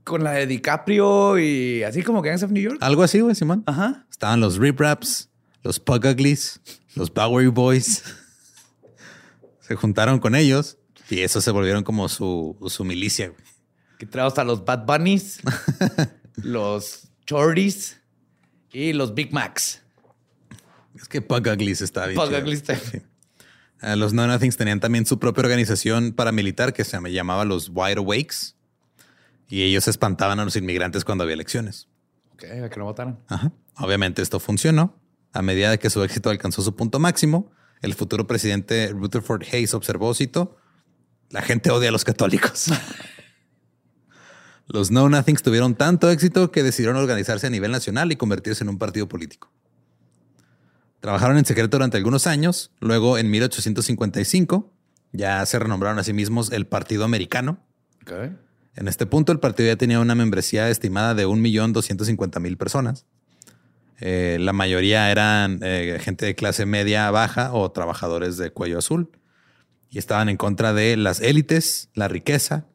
Con la de DiCaprio y así como Gangs of New York. Algo así, güey, Simón. Ajá. Estaban los Rip Raps, los Pug Uglies, los Bowery Boys. se juntaron con ellos y eso se volvieron como su, su milicia. Güey. Que traemos a los Bad Bunnies, los Chordies y los Big Macs. Es que Pug Uglies está bien. Pug Uglies los No Nothings tenían también su propia organización paramilitar que se llamaba los Wide Awakes. Y ellos espantaban a los inmigrantes cuando había elecciones. Ok, a que no votaran. Ajá. Obviamente esto funcionó. A medida de que su éxito alcanzó su punto máximo, el futuro presidente Rutherford Hayes observó, cito, La gente odia a los católicos. los Know Nothings tuvieron tanto éxito que decidieron organizarse a nivel nacional y convertirse en un partido político. Trabajaron en secreto durante algunos años. Luego, en 1855, ya se renombraron a sí mismos el Partido Americano. En este punto, el partido ya tenía una membresía estimada de 1.250.000 personas. Eh, la mayoría eran eh, gente de clase media baja o trabajadores de cuello azul. Y estaban en contra de las élites, la riqueza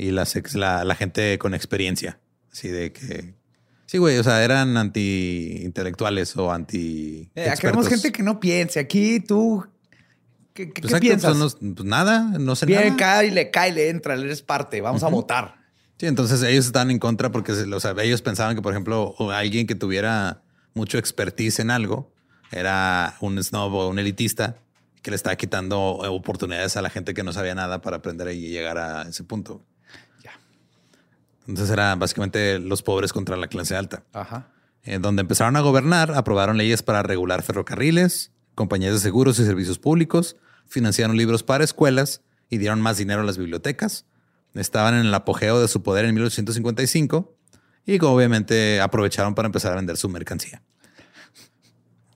y la, la gente con experiencia. Así de que Sí, güey, o sea, eran anti-intelectuales o anti. Eh, queremos gente que no piense. Aquí tú. ¿Qué, piensas? pues nada, no sé Bien, nada. le cae, le entra, eres parte, vamos a votar. Sí, entonces ellos están en contra porque o sea, ellos pensaban que, por ejemplo, alguien que tuviera mucho expertise en algo era un snob o un elitista que le estaba quitando oportunidades a la gente que no sabía nada para aprender y llegar a ese punto. Entonces era básicamente los pobres contra la clase alta. Ajá. En eh, donde empezaron a gobernar, aprobaron leyes para regular ferrocarriles, compañías de seguros y servicios públicos, financiaron libros para escuelas y dieron más dinero a las bibliotecas. Estaban en el apogeo de su poder en 1855 y obviamente aprovecharon para empezar a vender su mercancía.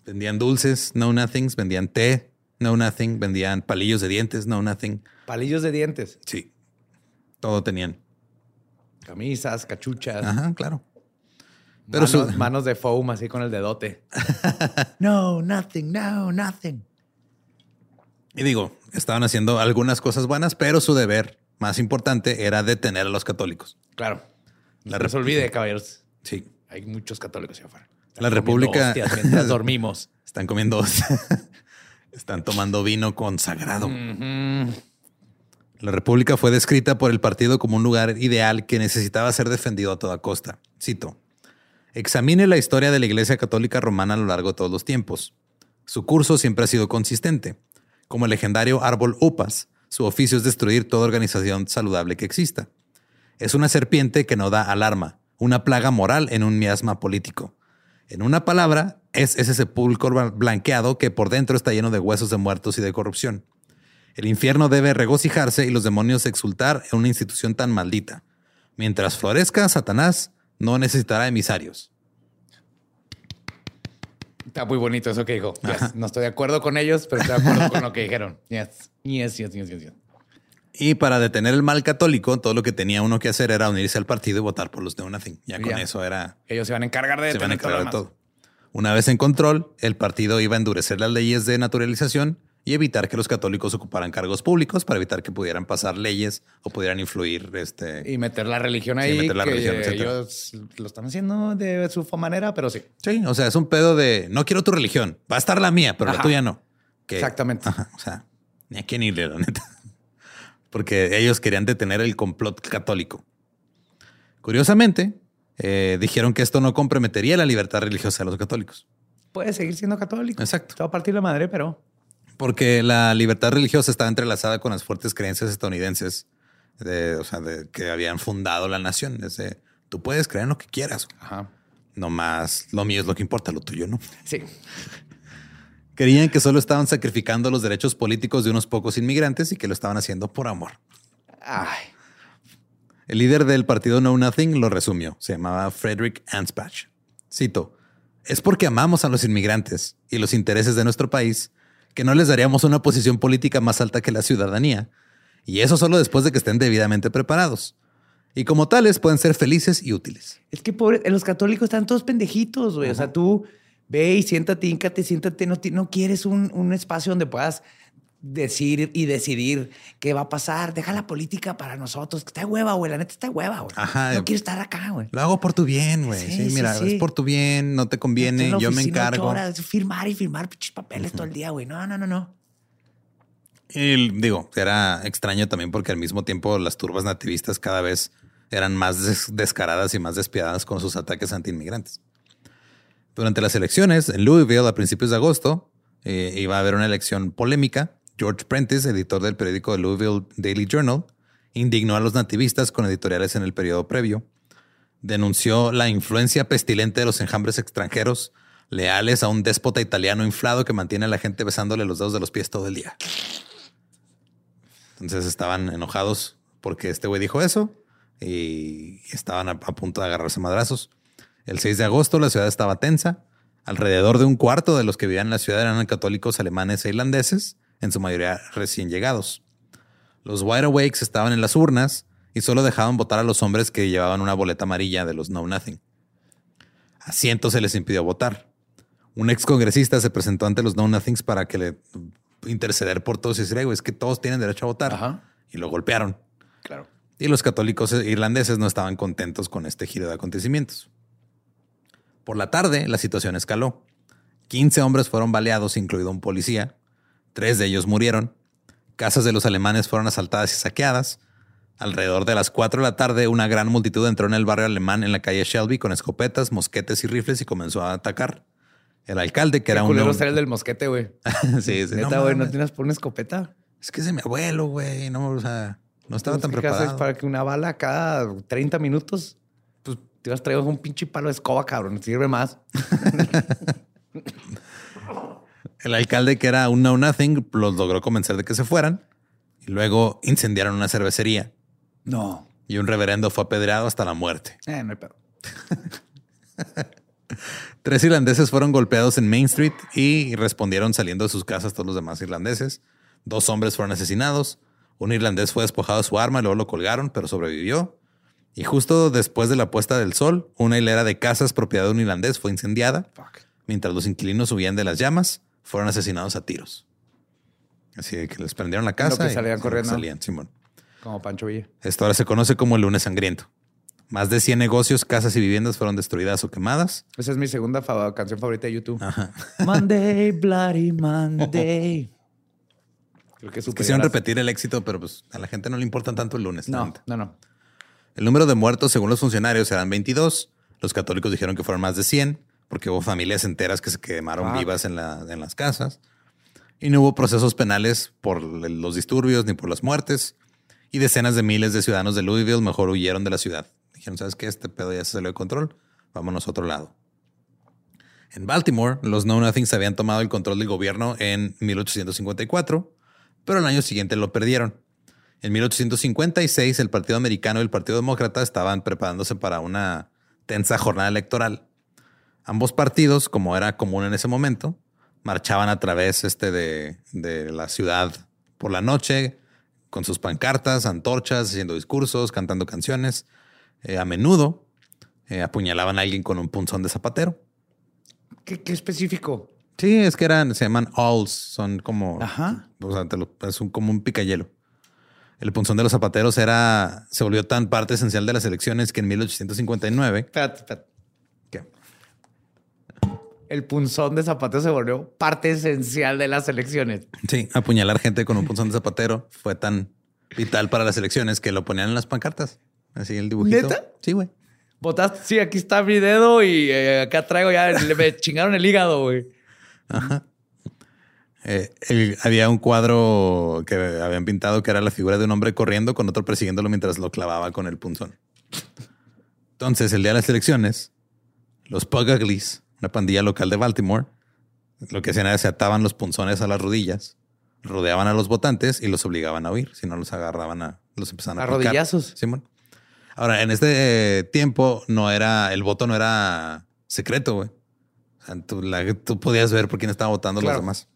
Vendían dulces, no nothings, vendían té, no nothing, vendían palillos de dientes, no nothing. Palillos de dientes. Sí. Todo tenían. Camisas, cachuchas. Ajá, claro. Pero manos, manos de foam así con el dedote. no, nothing, no, nothing. Y digo, estaban haciendo algunas cosas buenas, pero su deber más importante era detener a los católicos. Claro. La no se olvide, caballeros. Sí. Hay muchos católicos allá afuera. la República. mientras dormimos. Están comiendo. Están tomando vino consagrado. La República fue descrita por el partido como un lugar ideal que necesitaba ser defendido a toda costa. Cito. Examine la historia de la Iglesia Católica Romana a lo largo de todos los tiempos. Su curso siempre ha sido consistente. Como el legendario árbol Upas, su oficio es destruir toda organización saludable que exista. Es una serpiente que no da alarma, una plaga moral en un miasma político. En una palabra, es ese sepulcro blanqueado que por dentro está lleno de huesos de muertos y de corrupción. El infierno debe regocijarse y los demonios exultar en una institución tan maldita. Mientras florezca, Satanás no necesitará emisarios. Está muy bonito eso que dijo. No estoy de acuerdo con ellos, pero estoy de acuerdo con lo que dijeron. Yes. Yes, yes, yes, yes, Y para detener el mal católico, todo lo que tenía uno que hacer era unirse al partido y votar por los de Nothing. Ya con eso era. Ellos se van a encargar de, se van a encargar de todo. Una vez en control, el partido iba a endurecer las leyes de naturalización y evitar que los católicos ocuparan cargos públicos para evitar que pudieran pasar leyes o pudieran influir este y meter la religión ahí meter la religión, ellos lo están haciendo de su manera pero sí. Sí o sea es un pedo de no quiero tu religión va a estar la mía pero la tuya no exactamente. O sea ni a quién irle la neta. Porque ellos querían detener el complot católico. Curiosamente eh, dijeron que esto no comprometería la libertad religiosa de los católicos. Puede seguir siendo católico. Exacto. Va a partir la madre pero porque la libertad religiosa estaba entrelazada con las fuertes creencias estadounidenses de, o sea, de que habían fundado la nación. Desde, tú puedes creer en lo que quieras. Ajá. No más, lo mío es lo que importa, lo tuyo no. Sí. Querían que solo estaban sacrificando los derechos políticos de unos pocos inmigrantes y que lo estaban haciendo por amor. Ay. El líder del partido Know Nothing lo resumió. Se llamaba Frederick Anspach. Cito: Es porque amamos a los inmigrantes y los intereses de nuestro país que no les daríamos una posición política más alta que la ciudadanía. Y eso solo después de que estén debidamente preparados. Y como tales pueden ser felices y útiles. Es que pobre, los católicos están todos pendejitos, güey. O sea, tú ve y siéntate, híncate, siéntate. No, no quieres un, un espacio donde puedas decir y decidir qué va a pasar. Deja la política para nosotros. Que está hueva, güey. La neta está hueva, güey. Ajá. No quiero estar acá, güey. Lo hago por tu bien, güey. Sí, mira, es por tu bien, no te conviene, yo me encargo. Horas, firmar y firmar pinches papeles todo el día, güey. No, no, no, no. Y digo, era extraño también porque al mismo tiempo las turbas nativistas cada vez eran más descaradas y más despiadadas con sus ataques anti-inmigrantes. Durante las elecciones en Louisville a principios de agosto eh, iba a haber una elección polémica George Prentice, editor del periódico Louisville Daily Journal, indignó a los nativistas con editoriales en el periodo previo. Denunció la influencia pestilente de los enjambres extranjeros, leales a un déspota italiano inflado que mantiene a la gente besándole los dedos de los pies todo el día. Entonces estaban enojados porque este güey dijo eso y estaban a, punto de agarrarse madrazos. El 6 de agosto la ciudad estaba tensa. Alrededor de un cuarto de los que vivían en la ciudad eran católicos alemanes e irlandeses, en su mayoría recién llegados. Los Wide Awakes estaban en las urnas y solo dejaban votar a los hombres que llevaban una boleta amarilla de los Know Nothing. A cientos se les impidió votar. Un ex congresista se presentó ante los Know Nothings para que le interceder por todos y decir, es que todos tienen derecho a votar. Y lo golpearon. Claro. Y los católicos irlandeses no estaban contentos con este giro de acontecimientos. Por la tarde, la situación escaló. 15 hombres fueron baleados, incluido un policía. Tres de ellos murieron. Casas de los alemanes fueron asaltadas y saqueadas. Alrededor de las 4 de la tarde, una gran multitud entró en el barrio alemán en la calle Shelby con escopetas, mosquetes y rifles y comenzó a atacar. El alcalde, que era un. culero ser el del mosquete, güey. sí, sí. Neta, güey, no, tienes por una escopeta. Es que es de mi abuelo, güey. No, o sea, no estaba tan preparado. para que una bala cada 30 minutos, pues te vas a traer un pinche palo de escoba, cabrón. Sirve más. el alcalde, que era un no nothing, los logró convencer de que se fueran y luego incendiaron una cervecería. No. Y un reverendo fue apedreado hasta la muerte. Eh, no hay pedo. Tres irlandeses fueron golpeados en Main Street y respondieron saliendo de sus casas todos los demás irlandeses. Dos hombres fueron asesinados. Un irlandés fue despojado de su arma, y luego lo colgaron, pero sobrevivió. Y justo después de la puesta del sol, una hilera de casas propiedad de un irlandés fue incendiada. Mientras los inquilinos subían de las llamas, fueron asesinados a tiros. Así que les prendieron la casa. y salían corriendo. Salían, Simón. Como Pancho Villa. Esto ahora se conoce como el lunes sangriento. Más de 100 negocios, casas y viviendas fueron destruidas o quemadas. Esa es mi segunda canción favorita de YouTube. Monday, Bloody Monday. Creo que Quisieron repetir el éxito, pero pues a la gente no le importa tanto el lunes. No, no, no. El número de muertos, según los funcionarios, eran 22. Los católicos dijeron que fueron más de 100, porque hubo familias enteras que se quemaron vivas en, en las casas. Y no hubo procesos penales por los disturbios ni por las muertes y decenas de miles de ciudadanos de Louisville mejor huyeron de la ciudad. Dijeron, ¿sabes qué? Este pedo ya se salió de control. Vámonos a otro lado. En Baltimore, los Know Nothings habían tomado el control del gobierno en 1854, pero el año siguiente lo perdieron. En 1856, el Partido Americano y el Partido Demócrata estaban preparándose para una tensa jornada electoral. Ambos partidos, como era común en ese momento, marchaban a través este de, de la ciudad por la noche, con sus pancartas, antorchas, haciendo discursos, cantando canciones. Eh, a menudo eh, apuñalaban a alguien con un punzón de zapatero. ¿Qué, específico? Sí, es que eran, se llaman alls, son como, Ajá. o sea, es un, como un picayelo. El punzón de los zapateros era, se volvió tan parte esencial de las elecciones que en 1859. Espérate, espérate. El punzón de zapatero se volvió parte esencial de las elecciones. Sí, apuñalar gente con un punzón de zapatero fue tan vital para las elecciones que lo ponían en las pancartas. Así el dibujito. ¿Neta? Sí, güey. Votaste, sí, aquí está mi dedo y eh, acá traigo ya, le me chingaron el hígado, güey. Ajá. Eh, había un cuadro que habían pintado que era la figura de un hombre corriendo con otro persiguiéndolo mientras lo clavaba con el punzón. Entonces, el día de las elecciones, los Pugglies, una pandilla local de Baltimore, lo que hacían era se ataban los punzones a las rodillas, rodeaban a los votantes y los obligaban a huir. Si no los agarraban a, los empezaban a, a rodillazos. Ahora, en este eh, tiempo no era, el voto no era secreto, güey. O sea, tú, podías ver por quién estaba votando los demás.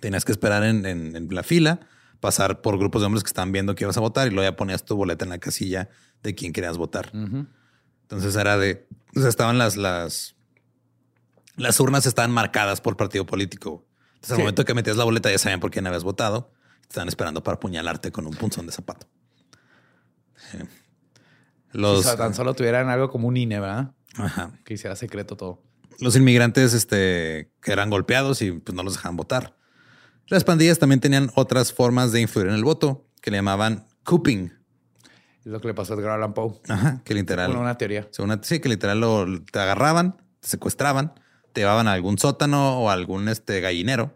Tenías que esperar en, la fila, pasar por grupos de hombres que estaban viendo que ibas a votar y luego ya ponías tu boleta en la casilla de quién querías votar. Entonces era de, o sea, estaban las, las, las urnas estaban marcadas por partido político. Entonces, al momento que metías la boleta, ya sabían por quién habías votado. Estaban esperando para apuñalarte con un punzón de zapato. Los, si tan solo tuvieran algo como un INE, ¿verdad? Ajá. Que hiciera secreto todo. Los inmigrantes este, que eran golpeados y pues no los dejaban votar. Las pandillas también tenían otras formas de influir en el voto que le llamaban cooping. Es lo que le pasó a Edgar Allan Poe. Ajá, que literal. Bueno, una teoría. sí, que literal lo, te agarraban, te secuestraban te llevaban a algún sótano o a algún este, gallinero,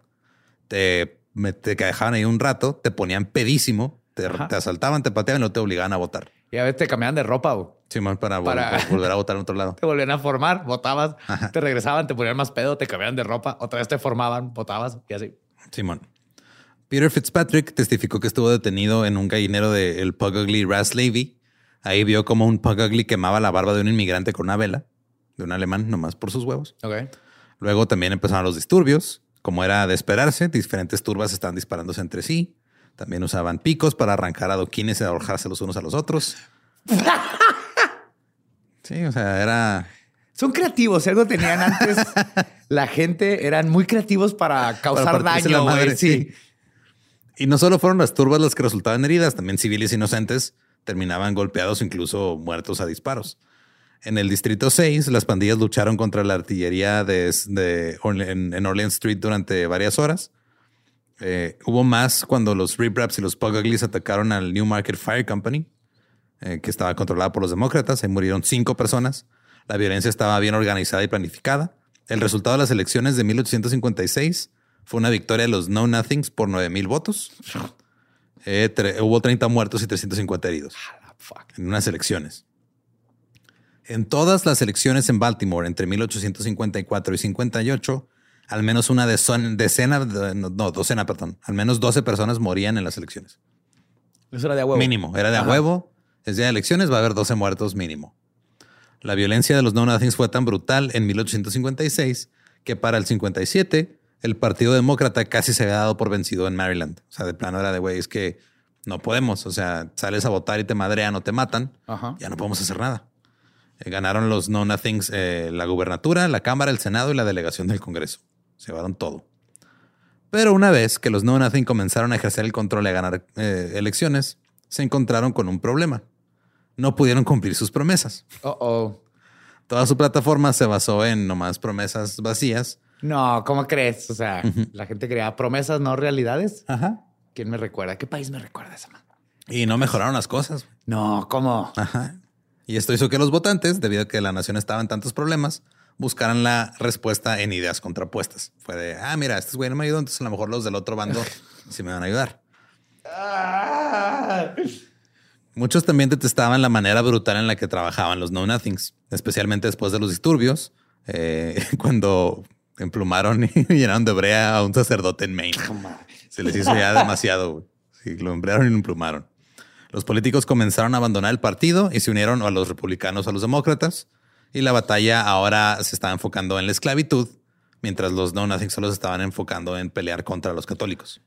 te, te dejaban ahí un rato, te ponían pedísimo, te, asaltaban, te pateaban y no te obligaban a votar. Y a veces te cambiaban de ropa, güey. Simón, para, para... volver a votar en otro lado. Te volvían a formar, votabas, te regresaban, te ponían más pedo, te cambiaban de ropa, otra vez te formaban, votabas y así. Simón. Peter Fitzpatrick testificó que estuvo detenido en un gallinero del el Pug Ugly Ras Levy. Ahí vio como un Pug Ugly quemaba la barba de un inmigrante con una vela, de un alemán, nomás por sus huevos. Luego también empezaron los disturbios. Como era de esperarse, diferentes turbas estaban disparándose entre sí. También usaban picos para arrancar adoquines y arrojarse los unos a los otros. Sí, o sea, era. Son creativos. algo tenían antes. la gente eran muy creativos para causar daño. sí. Y no solo fueron las turbas las que resultaban heridas, también civiles inocentes terminaban golpeados, incluso muertos a disparos. En el Distrito 6, las pandillas lucharon contra la artillería de, en, Orleans Street durante varias horas. Eh, hubo más cuando los Rip Raps y los Pug atacaron al New Market Fire Company, eh, que estaba controlada por los demócratas. Ahí murieron cinco personas. La violencia estaba bien organizada y planificada. El resultado de las elecciones de 1856 fue una victoria de los No Nothings por 9 mil votos. Eh, hubo 30 muertos y 350 heridos en unas elecciones. En todas las elecciones en Baltimore entre 1854 y 58, al menos una decena, no, docena, perdón, al menos 12 personas morían en las elecciones. Eso era de a huevo. Mínimo, era de a huevo. Es día de elecciones, va a haber 12 muertos mínimo. La violencia de los No Nothings fue tan brutal en 1856 que para el 57 el Partido Demócrata casi se había dado por vencido en Maryland. O sea, de plano era de, güey, es que no podemos. O sea, sales a votar y te madrean o te matan. Ya no podemos hacer nada. Eh, ganaron los No Nothings eh, la gubernatura, la Cámara, el Senado y la delegación del Congreso. Se llevaron todo. Pero una vez que los No Nothing comenzaron a ejercer el control y a ganar eh, elecciones, se encontraron con un problema. No pudieron cumplir sus promesas. oh. Toda su plataforma se basó en nomás promesas vacías. No, ¿cómo crees? O sea, la gente creaba promesas, no realidades. Ajá. ¿Quién me recuerda? ¿Qué país me recuerda esa mano? Y no mejoraron las cosas. No, ¿cómo? Ajá. Y esto hizo que los votantes, debido a que la nación estaba en tantos problemas, buscaran la respuesta en ideas contrapuestas. Fue de, ah, mira, este güey no me ayudó, entonces a lo mejor los del otro bando sí me van a ayudar. Muchos también detestaban la manera brutal en la que trabajaban los No Nothings, especialmente después de los disturbios, eh, cuando emplumaron y llenaron de brea a un sacerdote en Maine. Se les hizo ya demasiado. Sí, lo emplearon y lo emplumaron. Los políticos comenzaron a abandonar el partido y se unieron a los republicanos a los demócratas. Y la batalla ahora se estaba enfocando en la esclavitud, mientras los no nothing solo se estaban enfocando en pelear contra los católicos.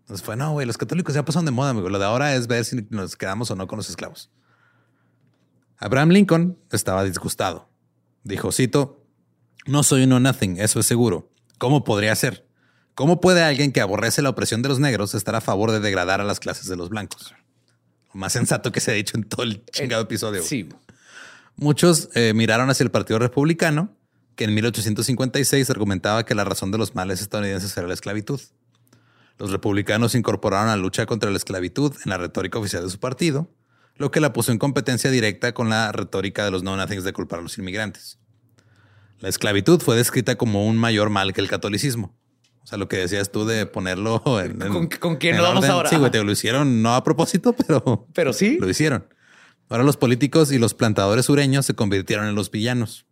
Entonces fue, no, güey, los católicos ya pasaron de moda, amigo. Lo de ahora es ver si nos quedamos o no con los esclavos. Abraham Lincoln estaba disgustado. Dijo, cito, no soy un no nothing, eso es seguro. ¿Cómo podría ser? ¿Cómo puede alguien que aborrece la opresión de los negros estar a favor de degradar a las clases de los blancos? Más sensato que se ha dicho en todo el chingado episodio. Sí. Muchos eh, miraron hacia el Partido Republicano, que en 1856 argumentaba que la razón de los males estadounidenses era la esclavitud. Los republicanos incorporaron la lucha contra la esclavitud en la retórica oficial de su partido, lo que la puso en competencia directa con la retórica de los no-nothings de culpar a los inmigrantes. La esclavitud fue descrita como un mayor mal que el catolicismo. O sea, lo que decías tú de ponerlo en. ¿Con, ¿con quién lo vamos ahora? Sí, güey, te lo hicieron no a propósito, pero. Pero sí. Lo hicieron. Ahora los políticos y los plantadores sureños se convirtieron en los villanos.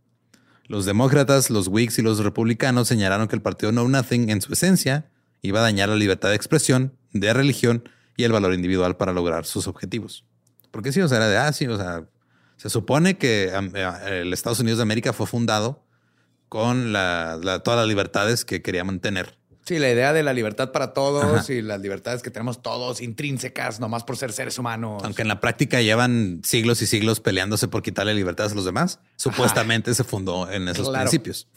Los demócratas, los Whigs y los republicanos señalaron que el partido No Nothing, en su esencia, iba a dañar la libertad de expresión, de religión y el valor individual para lograr sus objetivos. Porque sí, o sea, era de, ah, sí, o sea, se supone que eh, el Estados Unidos de América fue fundado con todas las libertades que quería mantener Sí, la idea de la libertad para todos y las libertades que tenemos todos intrínsecas, nomás por ser seres humanos. Aunque en la práctica llevan siglos y siglos peleándose por quitarle libertades a los demás, supuestamente se fundó en esos principios.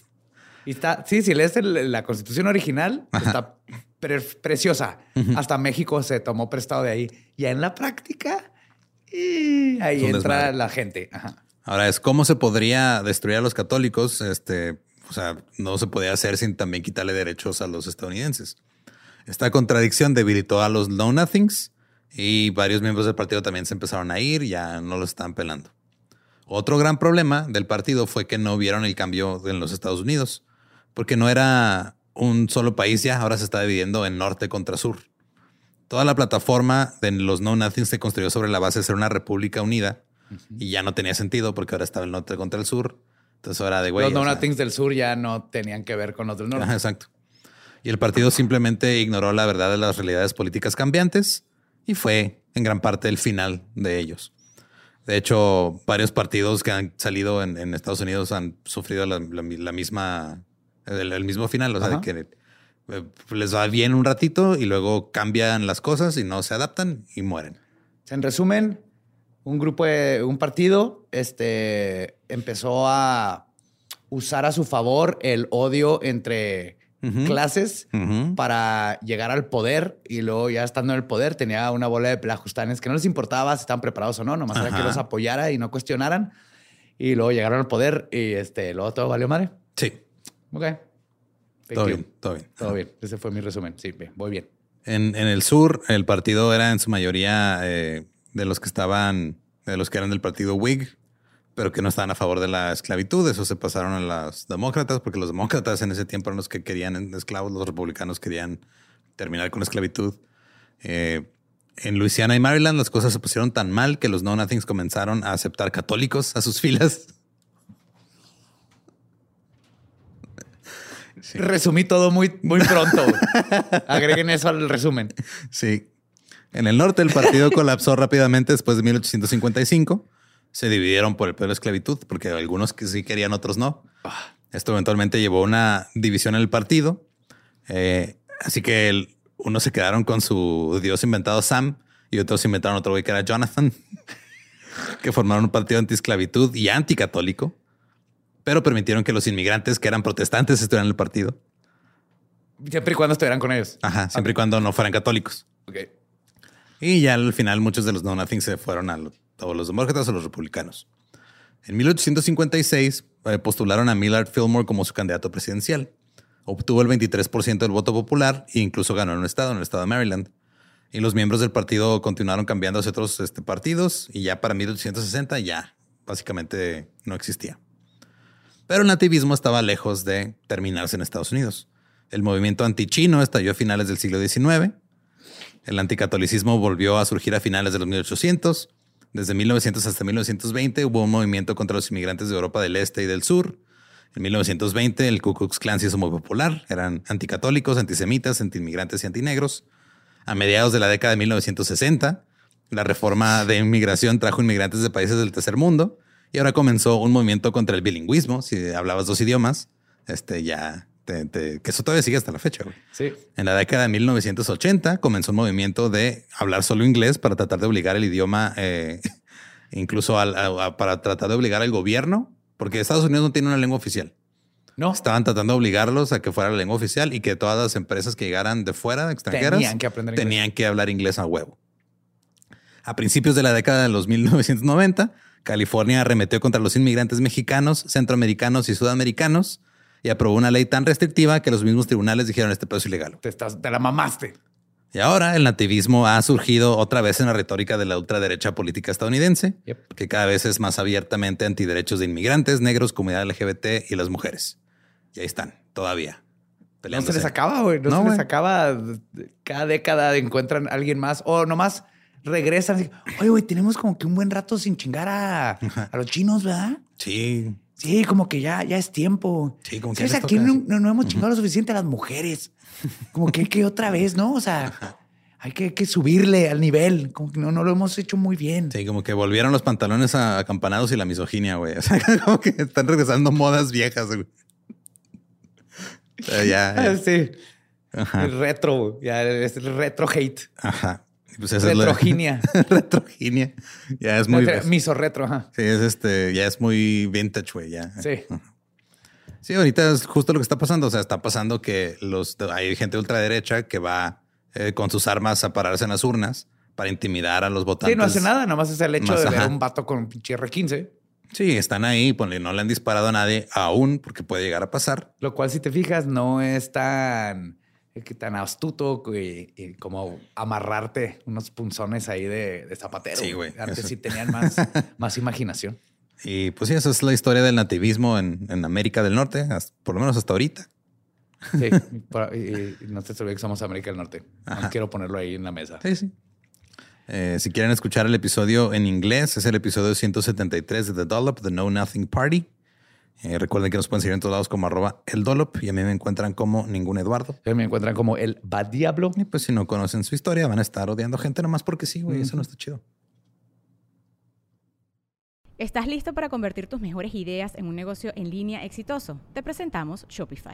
Y está, sí, si lees la constitución original, está preciosa. Hasta México se tomó prestado de ahí. Y en la práctica, y ahí entra la gente. Ahora es cómo se podría destruir a los católicos, este, o sea, no se podía hacer sin también quitarle derechos a los estadounidenses. Esta contradicción debilitó a los Know Nothings y varios miembros del partido también se empezaron a ir, ya no lo están pelando. Otro gran problema del partido fue que no vieron el cambio en los Estados Unidos, porque no era un solo país ya, ahora se está dividiendo en norte contra sur. Toda la plataforma de los No Nothings se construyó sobre la base de ser una república unida y ya no tenía sentido porque ahora estaba el norte contra el sur entonces de güey. Los Nothings del sur ya no tenían que ver con los del norte. exacto. Y el partido simplemente ignoró la verdad de las realidades políticas cambiantes y fue en gran parte el final de ellos. De hecho, varios partidos que han salido en, Estados Unidos han sufrido la, misma, el, mismo final. O sea, que eh, les va bien un ratito y luego cambian las cosas y no se adaptan y mueren. En resumen, un grupo de un partido este, empezó a usar a su favor el odio entre clases para llegar al poder y luego ya estando en el poder tenía una bola de pelajustanes que no les importaba si estaban preparados o no, nomás era que los apoyara y no cuestionaran. Y luego llegaron al poder y este, luego todo valió madre. Sí. Ok. Todo bien, todo bien. Todo bien. Ese fue mi resumen. Sí, voy bien. En, en el sur, el partido era en su mayoría eh, de los que estaban, de los que eran del partido Whig, pero que no estaban a favor de la esclavitud. Eso se pasaron a los demócratas, porque los demócratas en ese tiempo eran los que querían esclavos, los republicanos querían terminar con la esclavitud. Eh, en Luisiana y Maryland las cosas se pusieron tan mal que los No Nothings comenzaron a aceptar católicos a sus filas. Resumí todo muy, muy pronto. Agreguen eso al resumen. Sí. En el norte el partido colapsó rápidamente después de 1855 se dividieron por el pedo de la esclavitud, porque algunos que sí querían, otros no. Esto eventualmente llevó a una división en el partido. Eh, así que unos se quedaron con su dios inventado Sam y otros inventaron otro güey que era Jonathan, que formaron un partido anti-esclavitud y anticatólico, pero permitieron que los inmigrantes que eran protestantes estuvieran en el partido. Siempre y cuando estuvieran con ellos. Ajá, siempre y cuando no fueran católicos. Y ya al final muchos de los no nothing se fueron a o los demócratas o los republicanos. En 1856 eh, postularon a Millard Fillmore como su candidato presidencial. Obtuvo el 23% del voto popular e incluso ganó en un estado, en el estado de Maryland. Y los miembros del partido continuaron cambiando hacia otros este, partidos y ya para 1860 ya básicamente no existía. Pero el nativismo estaba lejos de terminarse en Estados Unidos. El movimiento antichino estalló a finales del siglo XIX. El anticatolicismo volvió a surgir a finales de los 1800 desde 1900 hasta 1920 hubo un movimiento contra los inmigrantes de Europa del Este y del Sur. En 1920 el Ku Klux Klan se hizo muy popular. Eran anticatólicos, antisemitas, antiinmigrantes y antinegros. A mediados de la década de 1960, la reforma de inmigración trajo inmigrantes de países del tercer mundo y ahora comenzó un movimiento contra el bilingüismo. Si hablabas dos idiomas, este ya que eso todavía sigue hasta la fecha. Güey. Sí. En la década de 1980 comenzó un movimiento de hablar solo inglés para tratar de obligar el idioma, eh, incluso para tratar de obligar al gobierno, porque Estados Unidos no tiene una lengua oficial. No. Estaban tratando de obligarlos a que fuera la lengua oficial y que todas las empresas que llegaran de fuera, extranjeras, tenían que aprender Tenían que hablar inglés a huevo. A principios de la década de los 1990, California arremetió contra los inmigrantes mexicanos, centroamericanos y sudamericanos y aprobó una ley tan restrictiva que los mismos tribunales dijeron este pedo es ilegal. Te, estás, te la mamaste. Y ahora el nativismo ha surgido otra vez en la retórica de la ultraderecha política estadounidense, que cada vez es más abiertamente antiderechos de inmigrantes, negros, comunidad LGBT y las mujeres. Y ahí están, todavía. No se les acaba, güey. No, se les acaba. Cada década encuentran a alguien más o nomás regresan. Oye, güey, tenemos como que un buen rato sin chingar a, a los chinos, ¿verdad? Sí. Sí, como que ya, ya es tiempo. Sí, como que ¿Sabes? Aquí no, hemos chingado lo suficiente a las mujeres. Como que, que otra vez, ¿no? O sea, hay que, subirle al nivel. Como que no, no lo hemos hecho muy bien. Sí, como que volvieron los pantalones acampanados y la misoginia, güey. O sea, como que están regresando modas viejas, güey. ya, Sí. El retro, ya es el retro hate. Ajá. Pues Retroginia. Retroginia. Ya es muy. Miso retro, ajá. Sí, es este, ya es muy vintage, güey. Ya. Sí. Sí, ahorita es justo lo que está pasando. O sea, está pasando que los hay gente ultraderecha que va eh, con sus armas a pararse en las urnas para intimidar a los votantes. Sí, no hace nada, nomás es el hecho de ver un vato con un pinche R15. Sí, están ahí, ponle, no le han disparado a nadie aún porque puede llegar a pasar. Lo cual, si te fijas, no es tan que tan astuto y, como amarrarte unos punzones ahí de, zapatero. Sí, güey. Antes sí tenían más, más imaginación. Y pues sí, esa es la historia del nativismo en, América del Norte, por lo menos hasta ahorita. Sí, y, no te olvides que somos América del Norte. quiero ponerlo ahí en la mesa. Sí, sí. Eh, si quieren escuchar el episodio en inglés, es el episodio 173 de The Dollop, The Know Nothing Party. Eh, recuerden que nos pueden seguir en todos lados como arroba el Dolop y a mí me encuentran como ningún Eduardo. me encuentran como el Bad Diablo. Y pues si no conocen su historia, van a estar odiando gente nomás porque sí, güey. Eso no está chido. ¿Estás listo para convertir tus mejores ideas en un negocio en línea exitoso? Te presentamos Shopify.